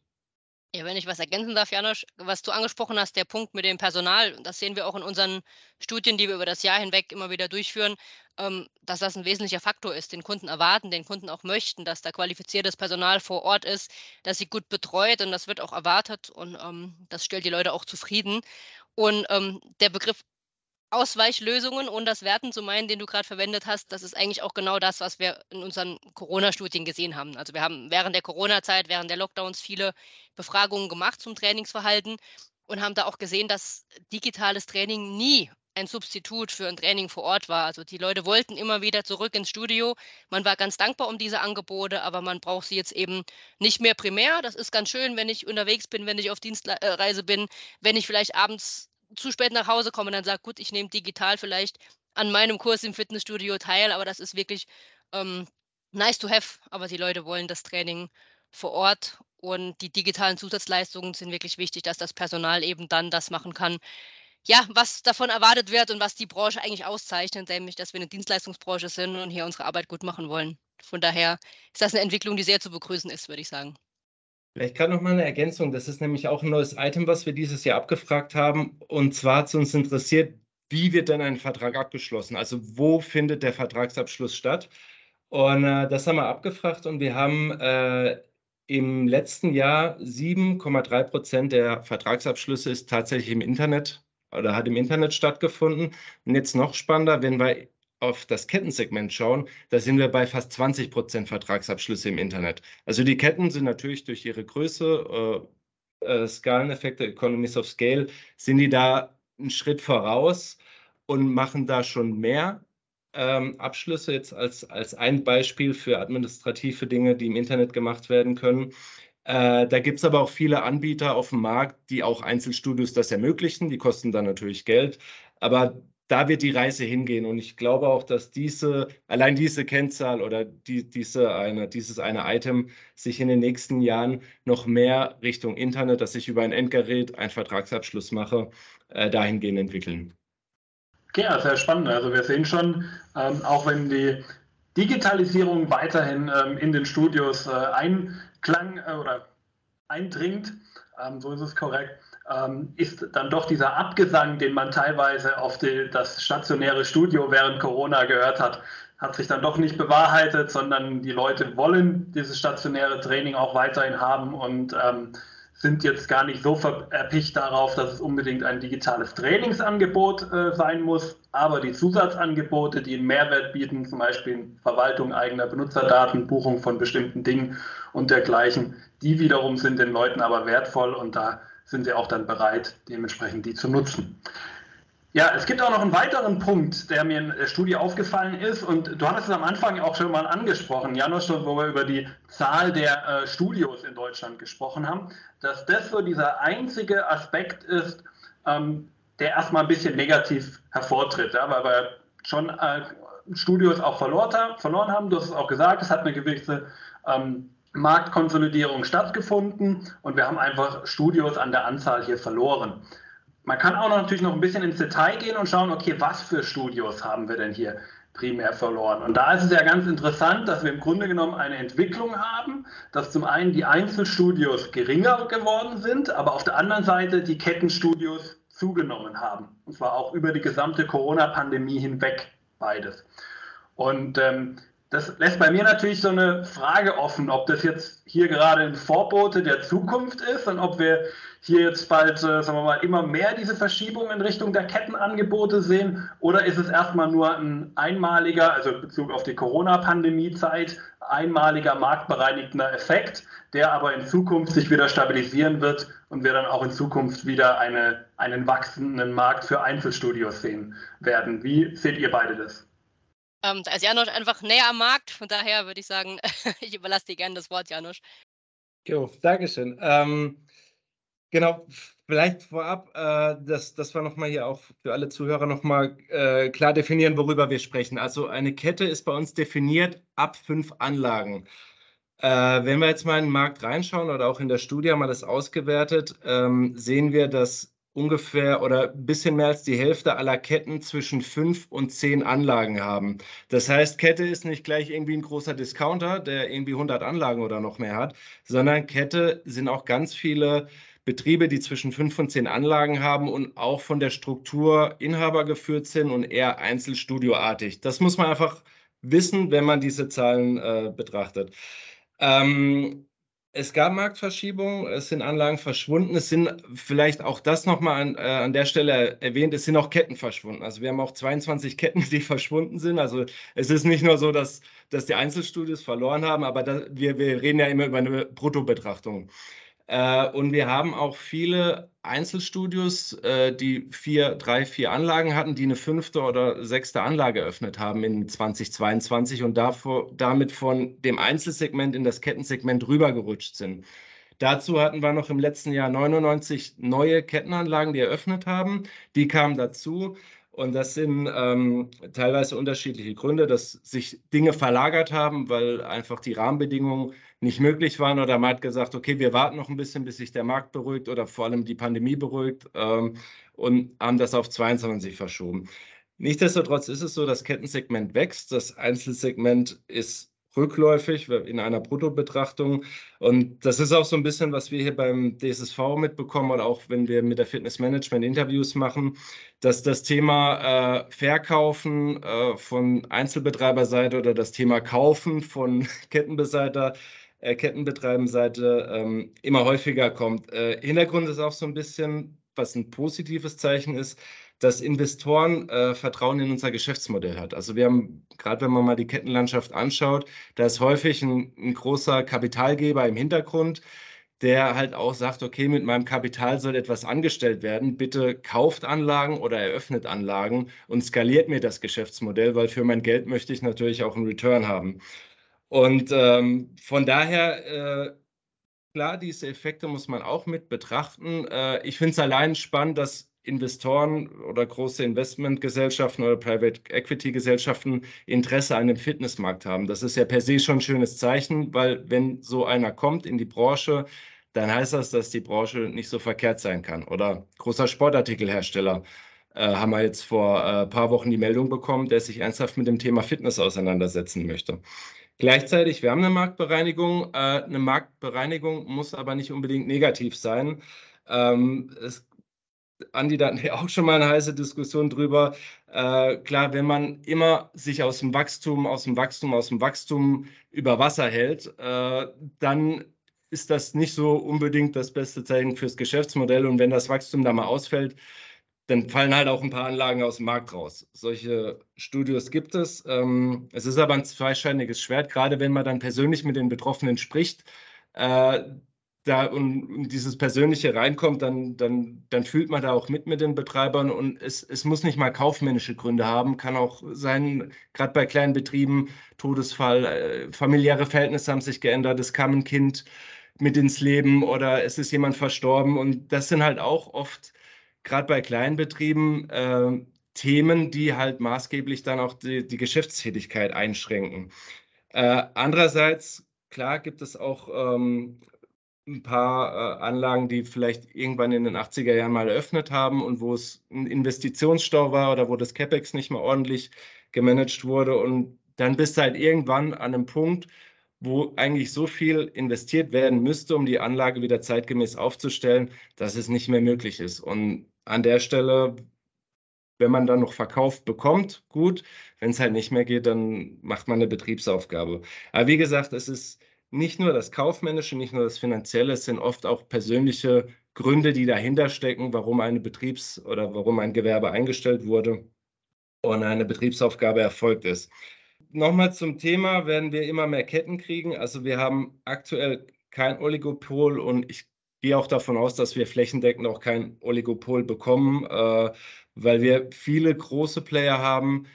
Ja, wenn ich was ergänzen darf, Janosch, was du angesprochen hast, der Punkt mit dem Personal, das sehen wir auch in unseren Studien, die wir über das Jahr hinweg immer wieder durchführen, ähm, dass das ein wesentlicher Faktor ist, den Kunden erwarten, den Kunden auch möchten, dass da qualifiziertes Personal vor Ort ist, dass sie gut betreut und das wird auch erwartet und ähm, das stellt die Leute auch zufrieden. Und ähm, der Begriff Ausweichlösungen, ohne das Werten zu meinen, den du gerade verwendet hast, das ist eigentlich auch genau das, was wir in unseren Corona-Studien gesehen haben. Also wir haben während der Corona-Zeit, während der Lockdowns viele Befragungen gemacht zum Trainingsverhalten und haben da auch gesehen, dass digitales Training nie ein Substitut für ein Training vor Ort war. Also die Leute wollten immer wieder zurück ins Studio. Man war ganz dankbar um diese Angebote, aber man braucht sie jetzt eben nicht mehr primär. Das ist ganz schön, wenn ich unterwegs bin, wenn ich auf Dienstreise bin, wenn ich vielleicht abends zu spät nach Hause komme, dann sage gut, ich nehme digital vielleicht an meinem Kurs im Fitnessstudio teil, aber das ist wirklich ähm, nice to have. Aber die Leute wollen das Training vor Ort und die digitalen Zusatzleistungen sind wirklich wichtig, dass das Personal eben dann das machen kann, ja, was davon erwartet wird und was die Branche eigentlich auszeichnet, nämlich, dass wir eine Dienstleistungsbranche sind und hier unsere Arbeit gut machen wollen. Von daher ist das eine Entwicklung, die sehr zu begrüßen ist, würde ich sagen. Vielleicht gerade noch mal eine Ergänzung. Das ist nämlich auch ein neues Item, was wir dieses Jahr abgefragt haben. Und zwar hat es uns interessiert, wie wird denn ein Vertrag abgeschlossen? Also wo findet der Vertragsabschluss statt? Und äh, das haben wir abgefragt und wir haben äh, im letzten Jahr 7,3 Prozent der Vertragsabschlüsse ist tatsächlich im Internet oder hat im Internet stattgefunden. Und jetzt noch spannender, wenn wir auf das Kettensegment schauen, da sind wir bei fast 20 Prozent Vertragsabschlüsse im Internet. Also die Ketten sind natürlich durch ihre Größe, äh, äh, Skaleneffekte, Economies of Scale, sind die da einen Schritt voraus und machen da schon mehr ähm, Abschlüsse jetzt als, als ein Beispiel für administrative Dinge, die im Internet gemacht werden können. Äh, da gibt es aber auch viele Anbieter auf dem Markt, die auch Einzelstudios das ermöglichen. Die kosten dann natürlich Geld. Aber da wird die Reise hingehen. Und ich glaube auch, dass diese, allein diese Kennzahl oder die, diese eine, dieses eine Item sich in den nächsten Jahren noch mehr Richtung Internet, dass ich über ein Endgerät einen Vertragsabschluss mache, äh, dahingehend entwickeln. Ja, sehr spannend. Also wir sehen schon, ähm, auch wenn die Digitalisierung weiterhin ähm, in den Studios äh, einklang äh, oder eindringt, ähm, so ist es korrekt, ist dann doch dieser Abgesang, den man teilweise auf die, das stationäre Studio während Corona gehört hat, hat sich dann doch nicht bewahrheitet, sondern die Leute wollen dieses stationäre Training auch weiterhin haben und ähm, sind jetzt gar nicht so erpicht darauf, dass es unbedingt ein digitales Trainingsangebot äh, sein muss, aber die Zusatzangebote, die einen Mehrwert bieten, zum Beispiel Verwaltung eigener Benutzerdaten, Buchung von bestimmten Dingen und dergleichen, die wiederum sind den Leuten aber wertvoll und da sind sie auch dann bereit, dementsprechend die zu nutzen. Ja, es gibt auch noch einen weiteren Punkt, der mir in der Studie aufgefallen ist und du hattest es am Anfang auch schon mal angesprochen, Janusz, wo wir über die Zahl der äh, Studios in Deutschland gesprochen haben, dass das so dieser einzige Aspekt ist, ähm, der erstmal ein bisschen negativ hervortritt, ja, weil wir schon äh, Studios auch verloren, verloren haben. Du hast es auch gesagt, es hat eine gewisse ähm, Marktkonsolidierung stattgefunden und wir haben einfach Studios an der Anzahl hier verloren. Man kann auch noch natürlich noch ein bisschen ins Detail gehen und schauen, okay, was für Studios haben wir denn hier primär verloren? Und da ist es ja ganz interessant, dass wir im Grunde genommen eine Entwicklung haben, dass zum einen die Einzelstudios geringer geworden sind, aber auf der anderen Seite die Kettenstudios zugenommen haben. Und zwar auch über die gesamte Corona-Pandemie hinweg beides. Und ähm, das lässt bei mir natürlich so eine Frage offen, ob das jetzt hier gerade ein Vorbote der Zukunft ist und ob wir hier jetzt bald, äh, sagen wir mal, immer mehr diese Verschiebung in Richtung der Kettenangebote sehen? Oder ist es erstmal nur ein einmaliger, also in Bezug auf die Corona-Pandemie-Zeit, einmaliger marktbereinigender Effekt, der aber in Zukunft sich wieder stabilisieren wird und wir dann auch in Zukunft wieder eine, einen wachsenden Markt für Einzelstudios sehen werden? Wie seht ihr beide das? Ähm, da ist Janosch einfach näher am Markt, von daher würde ich sagen, ich überlasse dir gerne das Wort, Janosch. Jo, Dankeschön. Ähm, Genau, vielleicht vorab, äh, dass, dass wir nochmal hier auch für alle Zuhörer nochmal äh, klar definieren, worüber wir sprechen. Also eine Kette ist bei uns definiert ab fünf Anlagen. Äh, wenn wir jetzt mal in den Markt reinschauen oder auch in der Studie wir das ausgewertet, ähm, sehen wir, dass ungefähr oder ein bisschen mehr als die Hälfte aller Ketten zwischen fünf und zehn Anlagen haben. Das heißt, Kette ist nicht gleich irgendwie ein großer Discounter, der irgendwie 100 Anlagen oder noch mehr hat, sondern Kette sind auch ganz viele Betriebe, die zwischen fünf und zehn Anlagen haben und auch von der Struktur Inhaber geführt sind und eher einzelstudioartig. Das muss man einfach wissen, wenn man diese Zahlen äh, betrachtet. Ähm, es gab Marktverschiebungen, es sind Anlagen verschwunden, es sind vielleicht auch das nochmal an, äh, an der Stelle erwähnt, es sind auch Ketten verschwunden. Also wir haben auch 22 Ketten, die verschwunden sind. Also es ist nicht nur so, dass, dass die Einzelstudios verloren haben, aber da, wir, wir reden ja immer über eine Bruttobetrachtung. Äh, und wir haben auch viele Einzelstudios, äh, die vier, drei, vier Anlagen hatten, die eine fünfte oder sechste Anlage eröffnet haben in 2022 und davor, damit von dem Einzelsegment in das Kettensegment rübergerutscht sind. Dazu hatten wir noch im letzten Jahr 99 neue Kettenanlagen, die eröffnet haben. Die kamen dazu. Und das sind ähm, teilweise unterschiedliche Gründe, dass sich Dinge verlagert haben, weil einfach die Rahmenbedingungen nicht möglich waren oder man hat gesagt, okay, wir warten noch ein bisschen, bis sich der Markt beruhigt oder vor allem die Pandemie beruhigt ähm, und haben das auf 22 verschoben. Nichtsdestotrotz ist es so, das Kettensegment wächst, das Einzelsegment ist rückläufig in einer Bruttobetrachtung. Und das ist auch so ein bisschen, was wir hier beim DSSV mitbekommen oder auch wenn wir mit der Fitnessmanagement Interviews machen, dass das Thema äh, Verkaufen äh, von Einzelbetreiberseite oder das Thema Kaufen von Kettenbeseiter äh, Kettenbetreibenseite ähm, immer häufiger kommt. Äh, Hintergrund ist auch so ein bisschen, was ein positives Zeichen ist, dass Investoren äh, Vertrauen in unser Geschäftsmodell hat. Also wir haben, gerade wenn man mal die Kettenlandschaft anschaut, da ist häufig ein, ein großer Kapitalgeber im Hintergrund, der halt auch sagt, okay, mit meinem Kapital soll etwas angestellt werden. Bitte kauft Anlagen oder eröffnet Anlagen und skaliert mir das Geschäftsmodell, weil für mein Geld möchte ich natürlich auch einen Return haben. Und ähm, von daher, äh, klar, diese Effekte muss man auch mit betrachten. Äh, ich finde es allein spannend, dass Investoren oder große Investmentgesellschaften oder Private Equity Gesellschaften Interesse an dem Fitnessmarkt haben. Das ist ja per se schon ein schönes Zeichen, weil wenn so einer kommt in die Branche, dann heißt das, dass die Branche nicht so verkehrt sein kann. Oder großer Sportartikelhersteller äh, haben wir jetzt vor ein äh, paar Wochen die Meldung bekommen, der sich ernsthaft mit dem Thema Fitness auseinandersetzen möchte. Gleichzeitig, wir haben eine Marktbereinigung. Äh, eine Marktbereinigung muss aber nicht unbedingt negativ sein. Ähm, es Andi, da hatten wir auch schon mal eine heiße Diskussion drüber. Äh, klar, wenn man immer sich aus dem Wachstum, aus dem Wachstum, aus dem Wachstum über Wasser hält, äh, dann ist das nicht so unbedingt das beste Zeichen fürs Geschäftsmodell. Und wenn das Wachstum da mal ausfällt, dann fallen halt auch ein paar Anlagen aus dem Markt raus. Solche Studios gibt es. Ähm, es ist aber ein zweischneidiges Schwert, gerade wenn man dann persönlich mit den Betroffenen spricht. Äh, da und, dieses Persönliche reinkommt, dann, dann, dann fühlt man da auch mit mit den Betreibern und es, es muss nicht mal kaufmännische Gründe haben, kann auch sein, gerade bei kleinen Betrieben, Todesfall, äh, familiäre Verhältnisse haben sich geändert, es kam ein Kind mit ins Leben oder es ist jemand verstorben und das sind halt auch oft, gerade bei kleinen Betrieben, äh, Themen, die halt maßgeblich dann auch die, die Geschäftstätigkeit einschränken. Äh, andererseits, klar gibt es auch ähm, ein paar äh, Anlagen, die vielleicht irgendwann in den 80er Jahren mal eröffnet haben und wo es ein Investitionsstau war oder wo das CapEx nicht mehr ordentlich gemanagt wurde. Und dann bist du halt irgendwann an einem Punkt, wo eigentlich so viel investiert werden müsste, um die Anlage wieder zeitgemäß aufzustellen, dass es nicht mehr möglich ist. Und an der Stelle, wenn man dann noch verkauft bekommt, gut. Wenn es halt nicht mehr geht, dann macht man eine Betriebsaufgabe. Aber wie gesagt, es ist nicht nur das Kaufmännische, nicht nur das Finanzielle, es sind oft auch persönliche Gründe, die dahinter stecken, warum eine Betriebs- oder warum ein Gewerbe eingestellt wurde und eine Betriebsaufgabe erfolgt ist. Nochmal zum Thema, werden wir immer mehr Ketten kriegen. Also wir haben aktuell kein Oligopol und ich gehe auch davon aus, dass wir flächendeckend auch kein Oligopol bekommen, äh, weil wir viele große Player haben,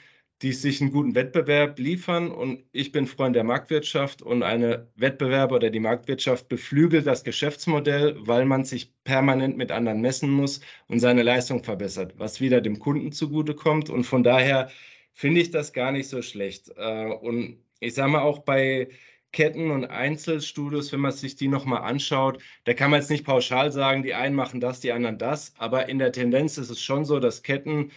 die sich einen guten Wettbewerb liefern. Und ich bin Freund der Marktwirtschaft und eine Wettbewerber oder die Marktwirtschaft beflügelt das Geschäftsmodell, weil man sich permanent mit anderen messen muss und seine Leistung verbessert, was wieder dem Kunden zugutekommt. Und von daher finde ich das gar nicht so schlecht. Äh, und ich sage mal auch bei Ketten und Einzelstudios, wenn man sich die nochmal anschaut, da kann man jetzt nicht pauschal sagen, die einen machen das, die anderen das. Aber in der Tendenz ist es schon so, dass Ketten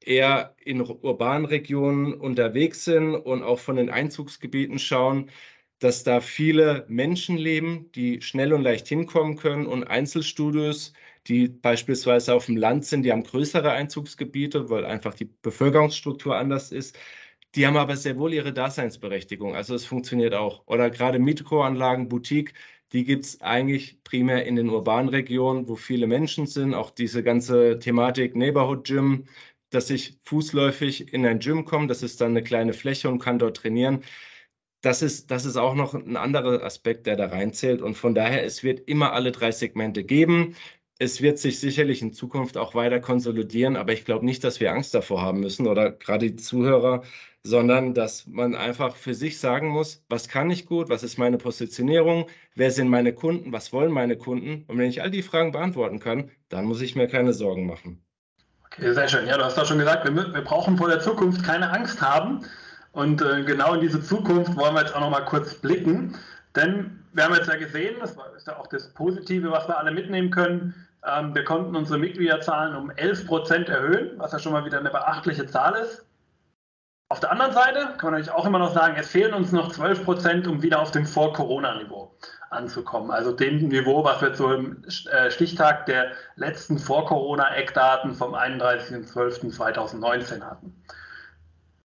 eher in urbanen Regionen unterwegs sind und auch von den Einzugsgebieten schauen, dass da viele Menschen leben, die schnell und leicht hinkommen können und Einzelstudios, die beispielsweise auf dem Land sind, die haben größere Einzugsgebiete, weil einfach die Bevölkerungsstruktur anders ist. Die haben aber sehr wohl ihre Daseinsberechtigung. Also es funktioniert auch. Oder gerade Mikroanlagen, Boutique, die gibt es eigentlich primär in den urbanen Regionen, wo viele Menschen sind. Auch diese ganze Thematik Neighborhood Gym, dass ich fußläufig in ein Gym komme. Das ist dann eine kleine Fläche und kann dort trainieren. das ist, das ist auch noch ein anderer Aspekt, der da reinzählt. Und von daher, es wird immer alle drei Segmente geben. Es wird sich sicherlich in Zukunft auch weiter konsolidieren, aber ich glaube nicht, dass wir Angst davor haben müssen oder gerade die Zuhörer, sondern dass man einfach für sich sagen muss, was kann ich gut, was ist meine Positionierung, wer sind meine Kunden, was wollen meine Kunden. Und wenn ich all die Fragen beantworten kann, dann muss ich mir keine Sorgen machen. Okay, sehr schön. Ja, du hast doch schon gesagt, wir, wir brauchen vor der Zukunft keine Angst haben. Und äh, genau in diese Zukunft wollen wir jetzt auch noch mal kurz blicken. Denn wir haben jetzt ja gesehen, das ist ja auch das Positive, was wir alle mitnehmen können. Ähm, wir konnten unsere Mitgliederzahlen um 11 Prozent erhöhen, was ja schon mal wieder eine beachtliche Zahl ist. Auf der anderen Seite kann man natürlich auch immer noch sagen, es fehlen uns noch 12 Prozent, um wieder auf dem Vor-Corona-Niveau anzukommen. Also dem Niveau, was wir zum äh, Stichtag der letzten Vor-Corona-Eckdaten vom 31.12.2019 hatten.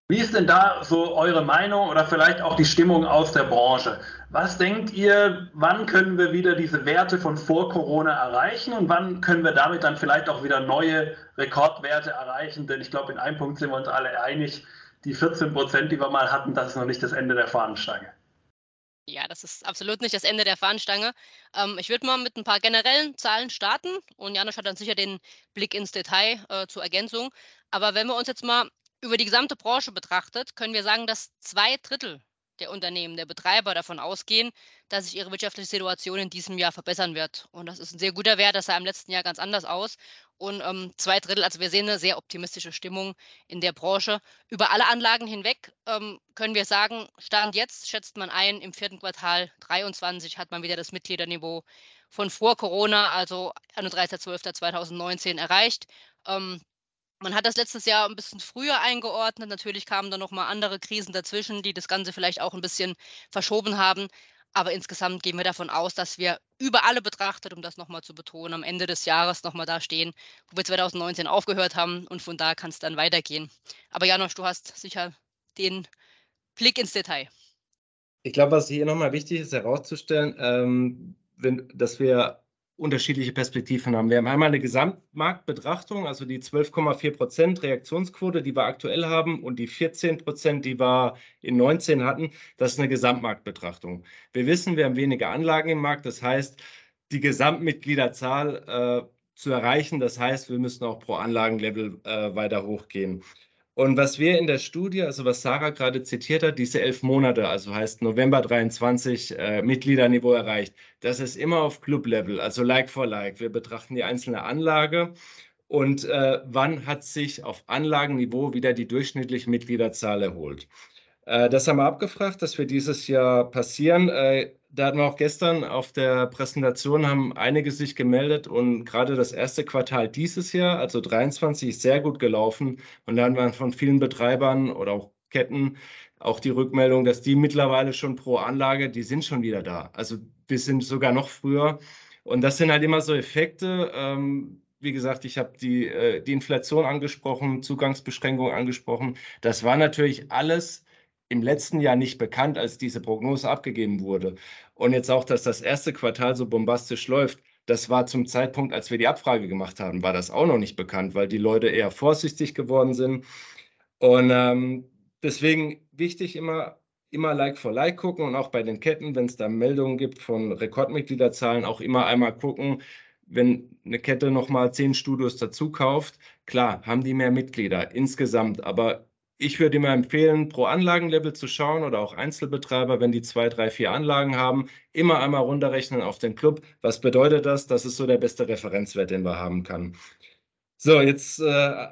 Wie ist denn da so eure Meinung oder vielleicht auch die Stimmung aus der Branche? Was denkt ihr, wann können wir wieder diese Werte von vor Corona erreichen und wann können wir damit dann vielleicht auch wieder neue Rekordwerte erreichen? Denn ich glaube, in einem Punkt sind wir uns alle einig, die 14 Prozent, die wir mal hatten, das ist noch nicht das Ende der Fahnenstange. Ja, das ist absolut nicht das Ende der Fahnenstange. Ähm, ich würde mal mit ein paar generellen Zahlen starten und Janusz hat dann sicher den Blick ins Detail äh, zur Ergänzung. Aber wenn wir uns jetzt mal über die gesamte Branche betrachtet, können wir sagen, dass zwei Drittel der Unternehmen, der Betreiber davon ausgehen, dass sich ihre wirtschaftliche Situation in diesem Jahr verbessern wird. Und das ist ein sehr guter Wert, das sah im letzten Jahr ganz anders aus. Und ähm, zwei Drittel, also wir sehen eine sehr optimistische Stimmung in der Branche. Über alle Anlagen hinweg ähm, können wir sagen, Stand jetzt schätzt man ein, im vierten Quartal 23 hat man wieder das Mitgliederniveau von vor Corona, also 31.12.2019 erreicht. Ähm, man hat das letztes Jahr ein bisschen früher eingeordnet. Natürlich kamen dann nochmal andere Krisen dazwischen, die das Ganze vielleicht auch ein bisschen verschoben haben. Aber insgesamt gehen wir davon aus, dass wir über alle betrachtet, um das nochmal zu betonen, am Ende des Jahres nochmal da stehen, wo wir 2019 aufgehört haben. Und von da kann es dann weitergehen. Aber Janosch, du hast sicher den Blick ins Detail. Ich glaube, was hier nochmal wichtig ist herauszustellen, ähm, wenn, dass wir unterschiedliche Perspektiven haben. Wir haben einmal eine Gesamtmarktbetrachtung, also die 12,4 Prozent Reaktionsquote, die wir aktuell haben, und die 14 Prozent, die wir in 19 hatten. Das ist eine Gesamtmarktbetrachtung. Wir wissen, wir haben weniger Anlagen im Markt. Das heißt, die Gesamtmitgliederzahl äh, zu erreichen, das heißt, wir müssen auch pro Anlagenlevel äh, weiter hochgehen. Und was wir in der Studie, also was Sarah gerade zitiert hat, diese elf Monate, also heißt November 23 äh, Mitgliederniveau erreicht, das ist immer auf Club-Level, also Like for Like. Wir betrachten die einzelne Anlage und äh, wann hat sich auf Anlagenniveau wieder die durchschnittliche Mitgliederzahl erholt. Äh, das haben wir abgefragt, dass wir dieses Jahr passieren. Äh, da hatten wir auch gestern auf der Präsentation, haben einige sich gemeldet und gerade das erste Quartal dieses Jahr, also 23, ist sehr gut gelaufen. Und da haben wir von vielen Betreibern oder auch Ketten auch die Rückmeldung, dass die mittlerweile schon pro Anlage, die sind schon wieder da. Also wir sind sogar noch früher. Und das sind halt immer so Effekte. Ähm, wie gesagt, ich habe die, äh, die Inflation angesprochen, Zugangsbeschränkungen angesprochen. Das war natürlich alles im letzten Jahr nicht bekannt, als diese Prognose abgegeben wurde. Und jetzt auch, dass das erste Quartal so bombastisch läuft, das war zum Zeitpunkt, als wir die Abfrage gemacht haben, war das auch noch nicht bekannt, weil die Leute eher vorsichtig geworden sind. Und ähm, deswegen wichtig immer, immer Like for Like gucken und auch bei den Ketten, wenn es da Meldungen gibt von Rekordmitgliederzahlen, auch immer einmal gucken, wenn eine Kette nochmal zehn Studios dazu kauft, klar, haben die mehr Mitglieder insgesamt, aber ich würde immer empfehlen, pro Anlagenlevel zu schauen oder auch Einzelbetreiber, wenn die zwei, drei, vier Anlagen haben, immer einmal runterrechnen auf den Club. Was bedeutet das? Das ist so der beste Referenzwert, den wir haben können. So, jetzt, äh,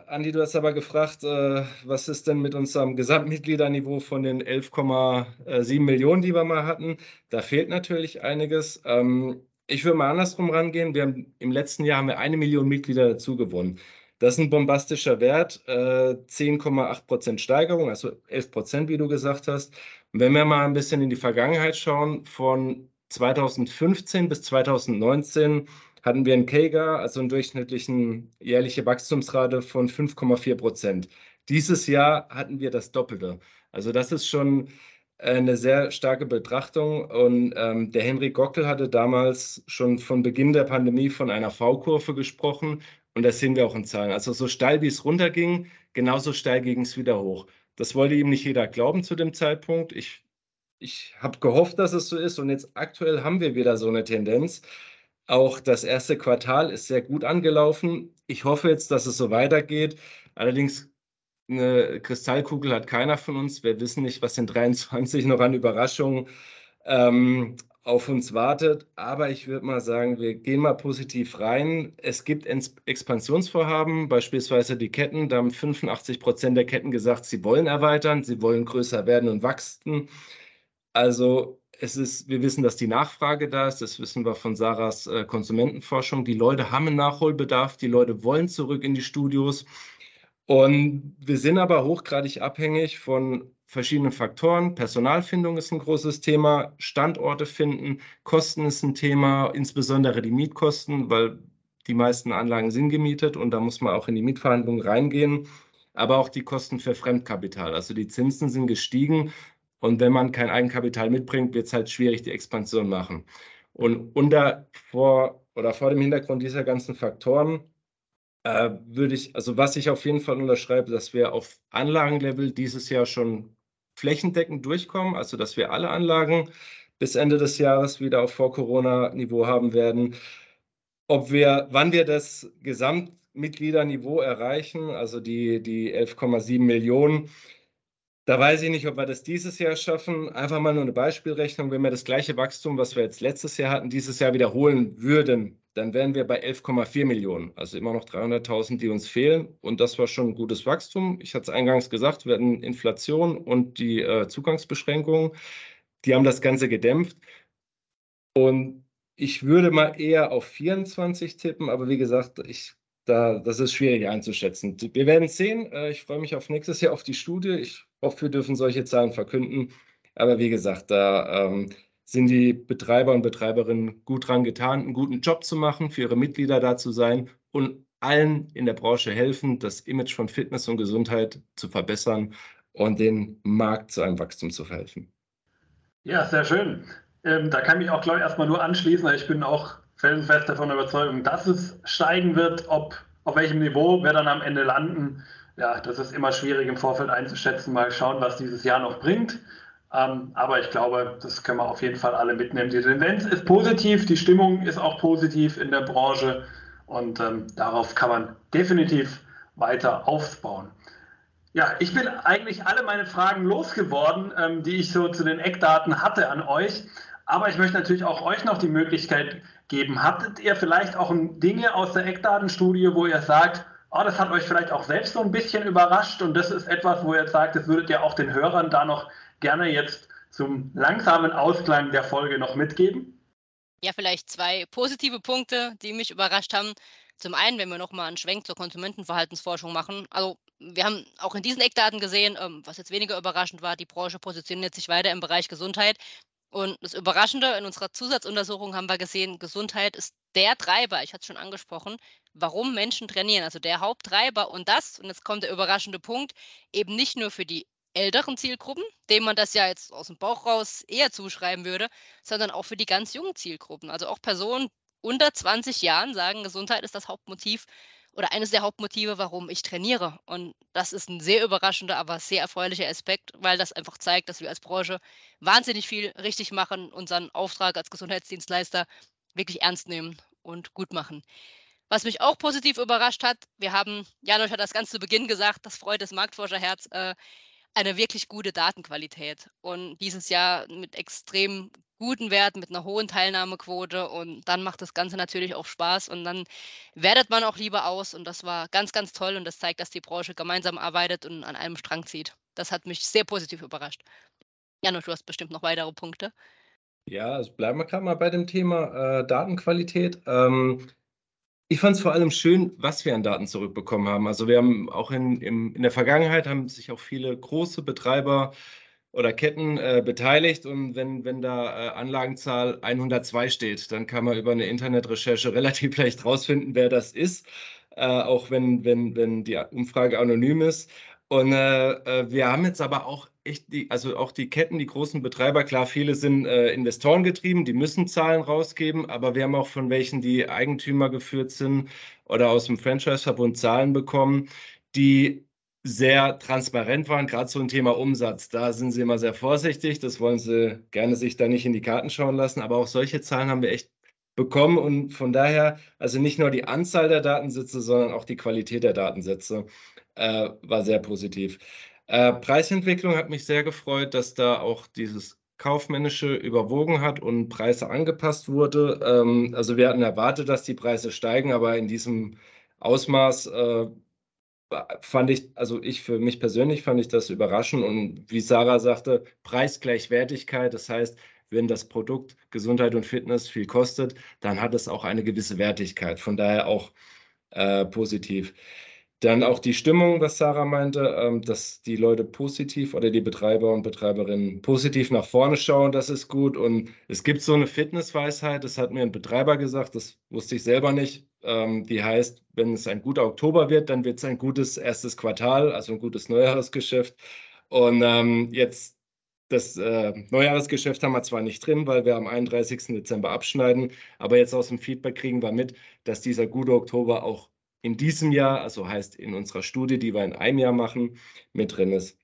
Andi, du hast aber gefragt, äh, was ist denn mit unserem Gesamtmitgliederniveau von den 11,7 Millionen, die wir mal hatten? Da fehlt natürlich einiges. Ähm, ich würde mal andersrum rangehen. Wir haben, Im letzten Jahr haben wir eine Million Mitglieder dazu gewonnen. Das ist ein bombastischer Wert, äh, 10,8 Prozent Steigerung, also 11 Prozent, wie du gesagt hast. Und wenn wir mal ein bisschen in die Vergangenheit schauen, von 2015 bis 2019 hatten wir einen KEGA, also einen durchschnittlichen jährliche Wachstumsrate von 5,4 Prozent. Dieses Jahr hatten wir das Doppelte. Also das ist schon eine sehr starke Betrachtung. Und ähm, der Henrik Gockel hatte damals schon von Beginn der Pandemie von einer V-Kurve gesprochen. Und das sehen wir auch in Zahlen. Also so steil wie es runterging, genauso steil ging es wieder hoch. Das wollte ihm nicht jeder glauben zu dem Zeitpunkt. Ich, ich habe gehofft, dass es so ist und jetzt aktuell haben wir wieder so eine Tendenz. Auch das erste Quartal ist sehr gut angelaufen. Ich hoffe jetzt, dass es so weitergeht. Allerdings eine Kristallkugel hat keiner von uns. Wir wissen nicht, was in 23 noch an Überraschungen ähm, auf uns wartet. Aber ich würde mal sagen, wir gehen mal positiv rein. Es gibt Expansionsvorhaben, beispielsweise die Ketten. Da haben 85 Prozent der Ketten gesagt, sie wollen erweitern, sie wollen größer werden und wachsen. Also es ist, wir wissen, dass die Nachfrage da ist. Das wissen wir von Sarahs äh, Konsumentenforschung. Die Leute haben einen Nachholbedarf. Die Leute wollen zurück in die Studios. Und wir sind aber hochgradig abhängig von verschiedenen Faktoren. Personalfindung ist ein großes Thema, Standorte finden, Kosten ist ein Thema, insbesondere die Mietkosten, weil die meisten Anlagen sind gemietet und da muss man auch in die Mietverhandlungen reingehen. Aber auch die Kosten für Fremdkapital. Also die Zinsen sind gestiegen und wenn man kein Eigenkapital mitbringt, wird es halt schwierig, die Expansion machen. Und unter vor oder vor dem Hintergrund dieser ganzen Faktoren äh, würde ich, also was ich auf jeden Fall unterschreibe, dass wir auf Anlagenlevel dieses Jahr schon flächendeckend durchkommen, also dass wir alle Anlagen bis Ende des Jahres wieder auf Vor-Corona-Niveau haben werden. Ob wir, wann wir das Gesamtmitgliederniveau erreichen, also die, die 11,7 Millionen, da weiß ich nicht, ob wir das dieses Jahr schaffen. Einfach mal nur eine Beispielrechnung. Wenn wir das gleiche Wachstum, was wir jetzt letztes Jahr hatten, dieses Jahr wiederholen würden, dann wären wir bei 11,4 Millionen. Also immer noch 300.000, die uns fehlen. Und das war schon ein gutes Wachstum. Ich hatte es eingangs gesagt, wir hatten Inflation und die äh, Zugangsbeschränkungen. Die haben das Ganze gedämpft. Und ich würde mal eher auf 24 tippen, aber wie gesagt, ich da, das ist schwierig einzuschätzen. Wir werden sehen. Äh, ich freue mich auf nächstes Jahr auf die Studie. Ich hoffe, wir dürfen solche Zahlen verkünden. Aber wie gesagt, da ähm, sind die Betreiber und Betreiberinnen gut dran getan, einen guten Job zu machen, für ihre Mitglieder da zu sein und allen in der Branche helfen, das Image von Fitness und Gesundheit zu verbessern und den Markt zu einem Wachstum zu verhelfen. Ja, sehr schön. Ähm, da kann ich mich auch, glaube ich, erstmal nur anschließen. Ich bin auch felsenfest davon überzeugt, dass es steigen wird, ob auf welchem Niveau wir dann am Ende landen. Ja, das ist immer schwierig im Vorfeld einzuschätzen. Mal schauen, was dieses Jahr noch bringt. Ähm, aber ich glaube, das können wir auf jeden Fall alle mitnehmen. Die Tendenz ist positiv, die Stimmung ist auch positiv in der Branche und ähm, darauf kann man definitiv weiter aufbauen. Ja, ich bin eigentlich alle meine Fragen losgeworden, ähm, die ich so zu den Eckdaten hatte an euch. Aber ich möchte natürlich auch euch noch die Möglichkeit geben. Hattet ihr vielleicht auch Dinge aus der Eckdatenstudie, wo ihr sagt, oh, das hat euch vielleicht auch selbst so ein bisschen überrascht und das ist etwas, wo ihr sagt, das würdet ihr auch den Hörern da noch gerne jetzt zum langsamen Ausklang der Folge noch mitgeben? Ja, vielleicht zwei positive Punkte, die mich überrascht haben. Zum einen, wenn wir nochmal einen Schwenk zur Konsumentenverhaltensforschung machen. Also wir haben auch in diesen Eckdaten gesehen, ähm, was jetzt weniger überraschend war, die Branche positioniert sich weiter im Bereich Gesundheit. Und das Überraschende in unserer Zusatzuntersuchung haben wir gesehen, Gesundheit ist der Treiber, ich hatte es schon angesprochen, warum Menschen trainieren, also der Haupttreiber. Und das, und jetzt kommt der überraschende Punkt, eben nicht nur für die älteren Zielgruppen, denen man das ja jetzt aus dem Bauch raus eher zuschreiben würde, sondern auch für die ganz jungen Zielgruppen. Also auch Personen unter 20 Jahren sagen, Gesundheit ist das Hauptmotiv oder eines der Hauptmotive, warum ich trainiere. Und das ist ein sehr überraschender, aber sehr erfreulicher Aspekt, weil das einfach zeigt, dass wir als Branche wahnsinnig viel richtig machen, unseren Auftrag als Gesundheitsdienstleister wirklich ernst nehmen und gut machen. Was mich auch positiv überrascht hat, wir haben, Janosch hat das ganz zu Beginn gesagt, das freut das Marktforscherherz, äh, eine wirklich gute Datenqualität. Und dieses Jahr mit extrem guten Wert, mit einer hohen Teilnahmequote und dann macht das Ganze natürlich auch Spaß und dann wertet man auch lieber aus und das war ganz, ganz toll und das zeigt, dass die Branche gemeinsam arbeitet und an einem Strang zieht. Das hat mich sehr positiv überrascht. Janusz, du hast bestimmt noch weitere Punkte. Ja, also bleiben wir gerade mal bei dem Thema äh, Datenqualität. Ähm, ich fand es vor allem schön, was wir an Daten zurückbekommen haben. Also wir haben auch in, im, in der Vergangenheit haben sich auch viele große Betreiber oder Ketten äh, beteiligt und wenn, wenn da äh, Anlagenzahl 102 steht, dann kann man über eine Internetrecherche relativ leicht rausfinden, wer das ist, äh, auch wenn, wenn, wenn die Umfrage anonym ist. Und äh, äh, wir haben jetzt aber auch echt die, also auch die Ketten, die großen Betreiber, klar, viele sind äh, Investoren getrieben, die müssen Zahlen rausgeben, aber wir haben auch von welchen, die Eigentümer geführt sind oder aus dem Franchise-Verbund Zahlen bekommen, die sehr transparent waren, gerade so ein Thema Umsatz. Da sind sie immer sehr vorsichtig, das wollen sie gerne sich da nicht in die Karten schauen lassen, aber auch solche Zahlen haben wir echt bekommen und von daher, also nicht nur die Anzahl der Datensätze, sondern auch die Qualität der Datensätze äh, war sehr positiv. Äh, Preisentwicklung hat mich sehr gefreut, dass da auch dieses kaufmännische überwogen hat und Preise angepasst wurde. Ähm, also wir hatten erwartet, dass die Preise steigen, aber in diesem Ausmaß äh, fand ich, also ich für mich persönlich fand ich das überraschend und wie Sarah sagte, Preisgleichwertigkeit, das heißt, wenn das Produkt Gesundheit und Fitness viel kostet, dann hat es auch eine gewisse Wertigkeit, von daher auch äh, positiv. Dann auch die Stimmung, was Sarah meinte, ähm, dass die Leute positiv oder die Betreiber und Betreiberinnen positiv nach vorne schauen, das ist gut. Und es gibt so eine Fitnessweisheit, das hat mir ein Betreiber gesagt, das wusste ich selber nicht. Ähm, die heißt, wenn es ein guter Oktober wird, dann wird es ein gutes erstes Quartal, also ein gutes Neujahresgeschäft. Und ähm, jetzt das äh, Neujahresgeschäft haben wir zwar nicht drin, weil wir am 31. Dezember abschneiden, aber jetzt aus dem Feedback kriegen wir mit, dass dieser gute Oktober auch in diesem Jahr, also heißt in unserer Studie, die wir in einem Jahr machen, mit drin ist.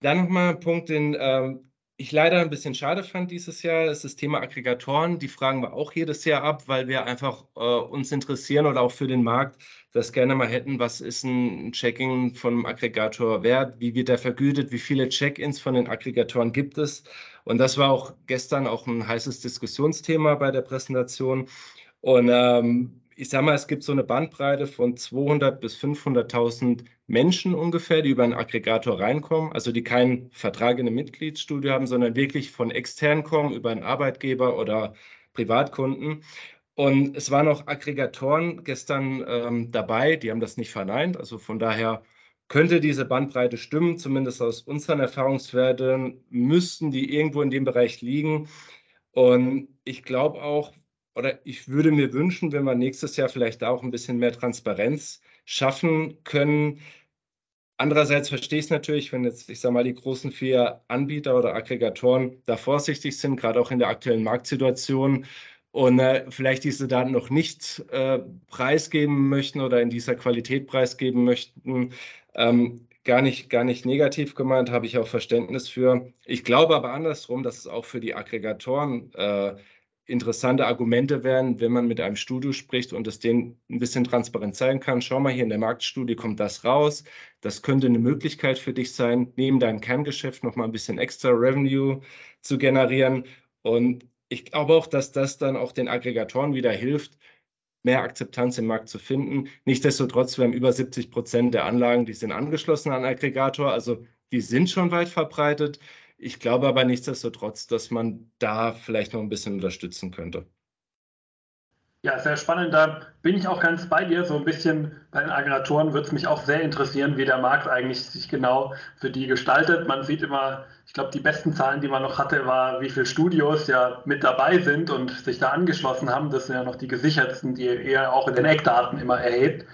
Dann nochmal ein Punkt, den äh, ich leider ein bisschen schade fand dieses Jahr, ist das Thema Aggregatoren. Die fragen wir auch jedes Jahr ab, weil wir einfach äh, uns interessieren oder auch für den Markt das gerne mal hätten. Was ist ein Checking von einem Aggregator wert? Wie wird er vergütet? Wie viele Check-ins von den Aggregatoren gibt es? Und das war auch gestern auch ein heißes Diskussionsthema bei der Präsentation. Und ähm, ich sage mal, es gibt so eine Bandbreite von 200 bis 500.000 Menschen ungefähr, die über einen Aggregator reinkommen, also die keinen Vertrag in einem Mitgliedsstudio haben, sondern wirklich von extern kommen, über einen Arbeitgeber oder Privatkunden. Und es waren auch Aggregatoren gestern ähm, dabei, die haben das nicht verneint. Also von daher könnte diese Bandbreite stimmen, zumindest aus unseren Erfahrungswerten müssten die irgendwo in dem Bereich liegen. Und ich glaube auch, oder ich würde mir wünschen, wenn wir nächstes Jahr vielleicht da auch ein bisschen mehr Transparenz schaffen können. Andererseits verstehe ich es natürlich, wenn jetzt, ich sage mal, die großen vier Anbieter oder Aggregatoren da vorsichtig sind, gerade auch in der aktuellen Marktsituation und äh, vielleicht diese Daten noch nicht äh, preisgeben möchten oder in dieser Qualität preisgeben möchten. Ähm, gar nicht, gar nicht negativ gemeint, habe ich auch Verständnis für. Ich glaube aber andersrum, dass es auch für die Aggregatoren äh, interessante Argumente wären, wenn man mit einem Studio spricht und es denen ein bisschen transparent zeigen kann. Schau mal, hier in der Marktstudie kommt das raus. Das könnte eine Möglichkeit für dich sein, neben deinem Kerngeschäft noch mal ein bisschen extra Revenue zu generieren. Und ich glaube auch, dass das dann auch den Aggregatoren wieder hilft, mehr Akzeptanz im Markt zu finden. Nichtsdestotrotz, wir haben über 70 Prozent der Anlagen, die sind angeschlossen an Aggregator, also die sind schon weit verbreitet. Ich glaube aber nichtsdestotrotz, dass man da vielleicht noch ein bisschen unterstützen könnte. Ja, sehr spannend. Da bin ich auch ganz bei dir. So ein bisschen bei den Aggregatoren würde es mich auch sehr interessieren, wie der Markt eigentlich sich genau für die gestaltet. Man sieht immer, ich glaube, die besten Zahlen, die man noch hatte, war, wie viele Studios ja mit dabei sind und sich da angeschlossen haben. Das sind ja noch die gesichertsten, die eher auch in den Eckdaten immer erhebt.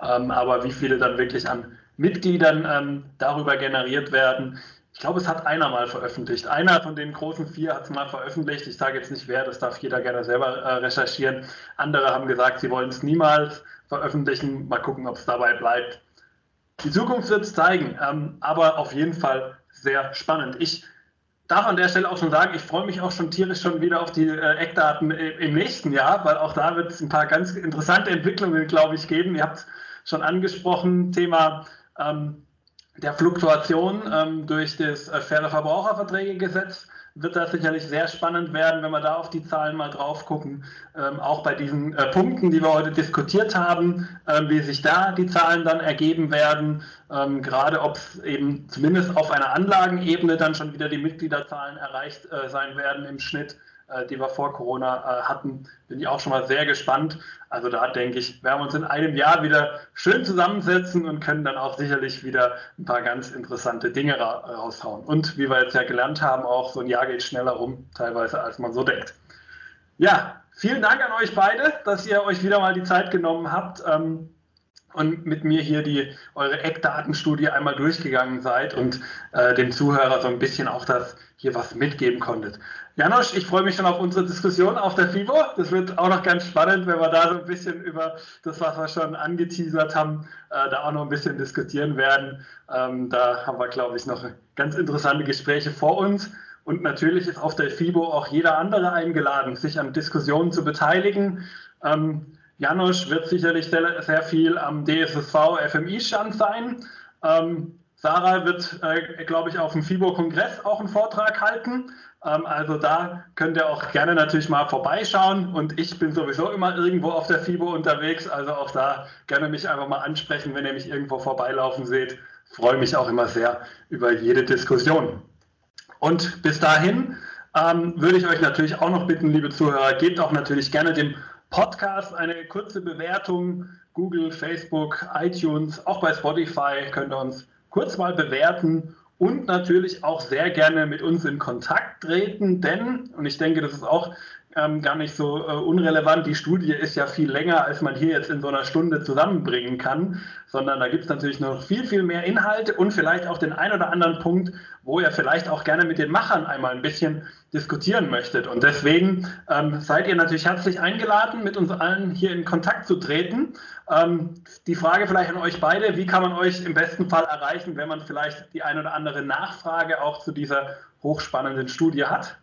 Ähm, aber wie viele dann wirklich an Mitgliedern ähm, darüber generiert werden, ich glaube, es hat einer mal veröffentlicht. Einer von den großen vier hat es mal veröffentlicht. Ich sage jetzt nicht wer, das darf jeder gerne selber äh, recherchieren. Andere haben gesagt, sie wollen es niemals veröffentlichen. Mal gucken, ob es dabei bleibt. Die Zukunft wird es zeigen, ähm, aber auf jeden Fall sehr spannend. Ich darf an der Stelle auch schon sagen, ich freue mich auch schon tierisch schon wieder auf die äh, Eckdaten im nächsten Jahr, weil auch da wird es ein paar ganz interessante Entwicklungen, glaube ich, geben. Ihr habt schon angesprochen, Thema ähm, der Fluktuation ähm, durch das äh, faire Verbraucherverträgegesetz wird das sicherlich sehr spannend werden, wenn wir da auf die Zahlen mal drauf gucken. Ähm, auch bei diesen äh, Punkten, die wir heute diskutiert haben, äh, wie sich da die Zahlen dann ergeben werden. Ähm, gerade ob es eben zumindest auf einer Anlagenebene dann schon wieder die Mitgliederzahlen erreicht äh, sein werden im Schnitt. Äh, die wir vor Corona äh, hatten, bin ich auch schon mal sehr gespannt. Also da denke ich, werden wir uns in einem Jahr wieder schön zusammensetzen und können dann auch sicherlich wieder ein paar ganz interessante Dinge raushauen. Und wie wir jetzt ja gelernt haben, auch so ein Jahr geht schneller rum, teilweise als man so denkt. Ja, vielen Dank an euch beide, dass ihr euch wieder mal die Zeit genommen habt. Ähm, und mit mir hier die eure Eckdatenstudie einmal durchgegangen seid und äh, dem Zuhörer so ein bisschen auch das hier was mitgeben konntet. Janosch, ich freue mich schon auf unsere Diskussion auf der FIBO. Das wird auch noch ganz spannend, wenn wir da so ein bisschen über das, was wir schon angeteasert haben, äh, da auch noch ein bisschen diskutieren werden. Ähm, da haben wir, glaube ich, noch ganz interessante Gespräche vor uns. Und natürlich ist auf der FIBO auch jeder andere eingeladen, sich an Diskussionen zu beteiligen. Ähm, Janosch wird sicherlich sehr, sehr viel am DSSV FMI-Stand sein. Ähm, Sarah wird, äh, glaube ich, auf dem FIBO-Kongress auch einen Vortrag halten. Ähm, also da könnt ihr auch gerne natürlich mal vorbeischauen. Und ich bin sowieso immer irgendwo auf der FIBO unterwegs. Also auch da gerne mich einfach mal ansprechen, wenn ihr mich irgendwo vorbeilaufen seht. Freue mich auch immer sehr über jede Diskussion. Und bis dahin ähm, würde ich euch natürlich auch noch bitten, liebe Zuhörer, gebt auch natürlich gerne dem Podcast eine kurze Bewertung. Google, Facebook, iTunes, auch bei Spotify könnt ihr uns kurz mal bewerten und natürlich auch sehr gerne mit uns in Kontakt treten, denn, und ich denke, das ist auch ähm, gar nicht so äh, unrelevant. Die Studie ist ja viel länger, als man hier jetzt in so einer Stunde zusammenbringen kann, sondern da gibt es natürlich noch viel, viel mehr Inhalte und vielleicht auch den ein oder anderen Punkt, wo ihr vielleicht auch gerne mit den Machern einmal ein bisschen diskutieren möchtet. Und deswegen ähm, seid ihr natürlich herzlich eingeladen, mit uns allen hier in Kontakt zu treten. Ähm, die Frage vielleicht an euch beide, wie kann man euch im besten Fall erreichen, wenn man vielleicht die ein oder andere Nachfrage auch zu dieser hochspannenden Studie hat?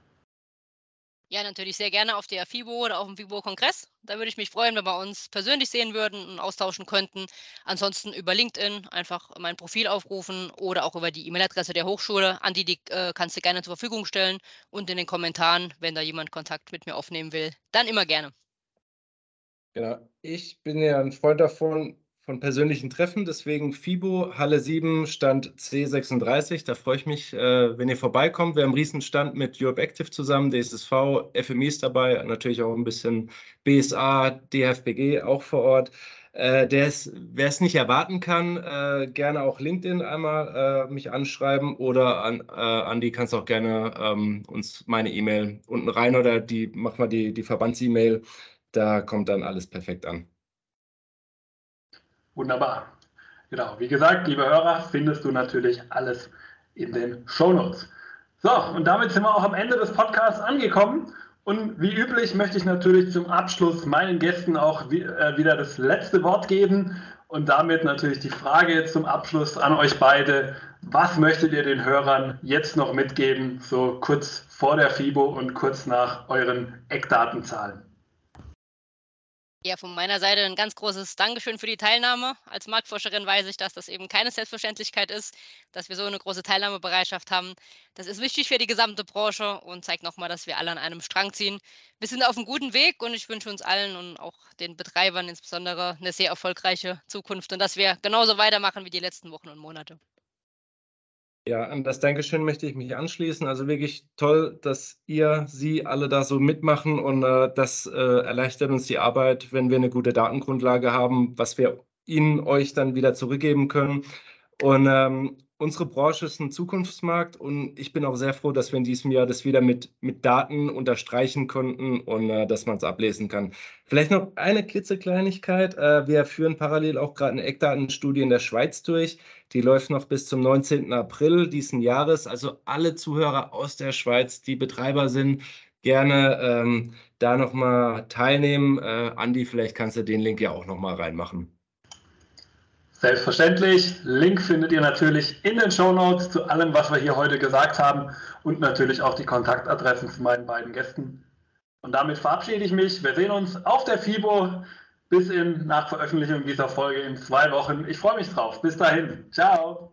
Ja, natürlich sehr gerne auf der FIBO oder auf dem FIBO-Kongress. Da würde ich mich freuen, wenn wir uns persönlich sehen würden und austauschen könnten. Ansonsten über LinkedIn einfach mein Profil aufrufen oder auch über die E-Mail-Adresse der Hochschule. An die, die äh, kannst du gerne zur Verfügung stellen und in den Kommentaren, wenn da jemand Kontakt mit mir aufnehmen will, dann immer gerne. Genau. Ich bin ja ein Freund davon, von persönlichen Treffen. Deswegen FIBO, Halle 7, Stand C36. Da freue ich mich, äh, wenn ihr vorbeikommt. Wir haben einen Riesenstand mit Europe Active zusammen, DSSV, FMI ist dabei, natürlich auch ein bisschen BSA, DFBG auch vor Ort. Äh, wer es nicht erwarten kann, äh, gerne auch LinkedIn einmal äh, mich anschreiben oder an äh, Andi kannst auch gerne ähm, uns meine E-Mail unten rein oder die mach mal die, die Verbands-E-Mail. Da kommt dann alles perfekt an. Wunderbar. Genau, wie gesagt, liebe Hörer, findest du natürlich alles in den Shownotes. So, und damit sind wir auch am Ende des Podcasts angekommen. Und wie üblich möchte ich natürlich zum Abschluss meinen Gästen auch äh, wieder das letzte Wort geben. Und damit natürlich die Frage zum Abschluss an euch beide. Was möchtet ihr den Hörern jetzt noch mitgeben, so kurz vor der FIBO und kurz nach euren Eckdatenzahlen? Ja, von meiner Seite ein ganz großes Dankeschön für die Teilnahme. Als Marktforscherin weiß ich, dass das eben keine Selbstverständlichkeit ist, dass wir so eine große Teilnahmebereitschaft haben. Das ist wichtig für die gesamte Branche und zeigt nochmal, dass wir alle an einem Strang ziehen. Wir sind auf einem guten Weg und ich wünsche uns allen und auch den Betreibern insbesondere eine sehr erfolgreiche Zukunft und dass wir genauso weitermachen wie die letzten Wochen und Monate. Ja, an das Dankeschön möchte ich mich anschließen. Also wirklich toll, dass ihr, Sie alle da so mitmachen und äh, das äh, erleichtert uns die Arbeit, wenn wir eine gute Datengrundlage haben, was wir Ihnen, euch dann wieder zurückgeben können. Und ähm, unsere Branche ist ein Zukunftsmarkt und ich bin auch sehr froh, dass wir in diesem Jahr das wieder mit, mit Daten unterstreichen konnten und äh, dass man es ablesen kann. Vielleicht noch eine klitzekleinigkeit. Äh, wir führen parallel auch gerade eine Eckdatenstudie in der Schweiz durch. Die läuft noch bis zum 19. April diesen Jahres. Also alle Zuhörer aus der Schweiz, die Betreiber sind, gerne ähm, da nochmal teilnehmen. Äh, Andi, vielleicht kannst du den Link ja auch nochmal reinmachen. Selbstverständlich. Link findet ihr natürlich in den Show Notes zu allem, was wir hier heute gesagt haben und natürlich auch die Kontaktadressen zu meinen beiden Gästen. Und damit verabschiede ich mich. Wir sehen uns auf der FIBO bis in nach Veröffentlichung dieser Folge in zwei Wochen. Ich freue mich drauf. Bis dahin. Ciao.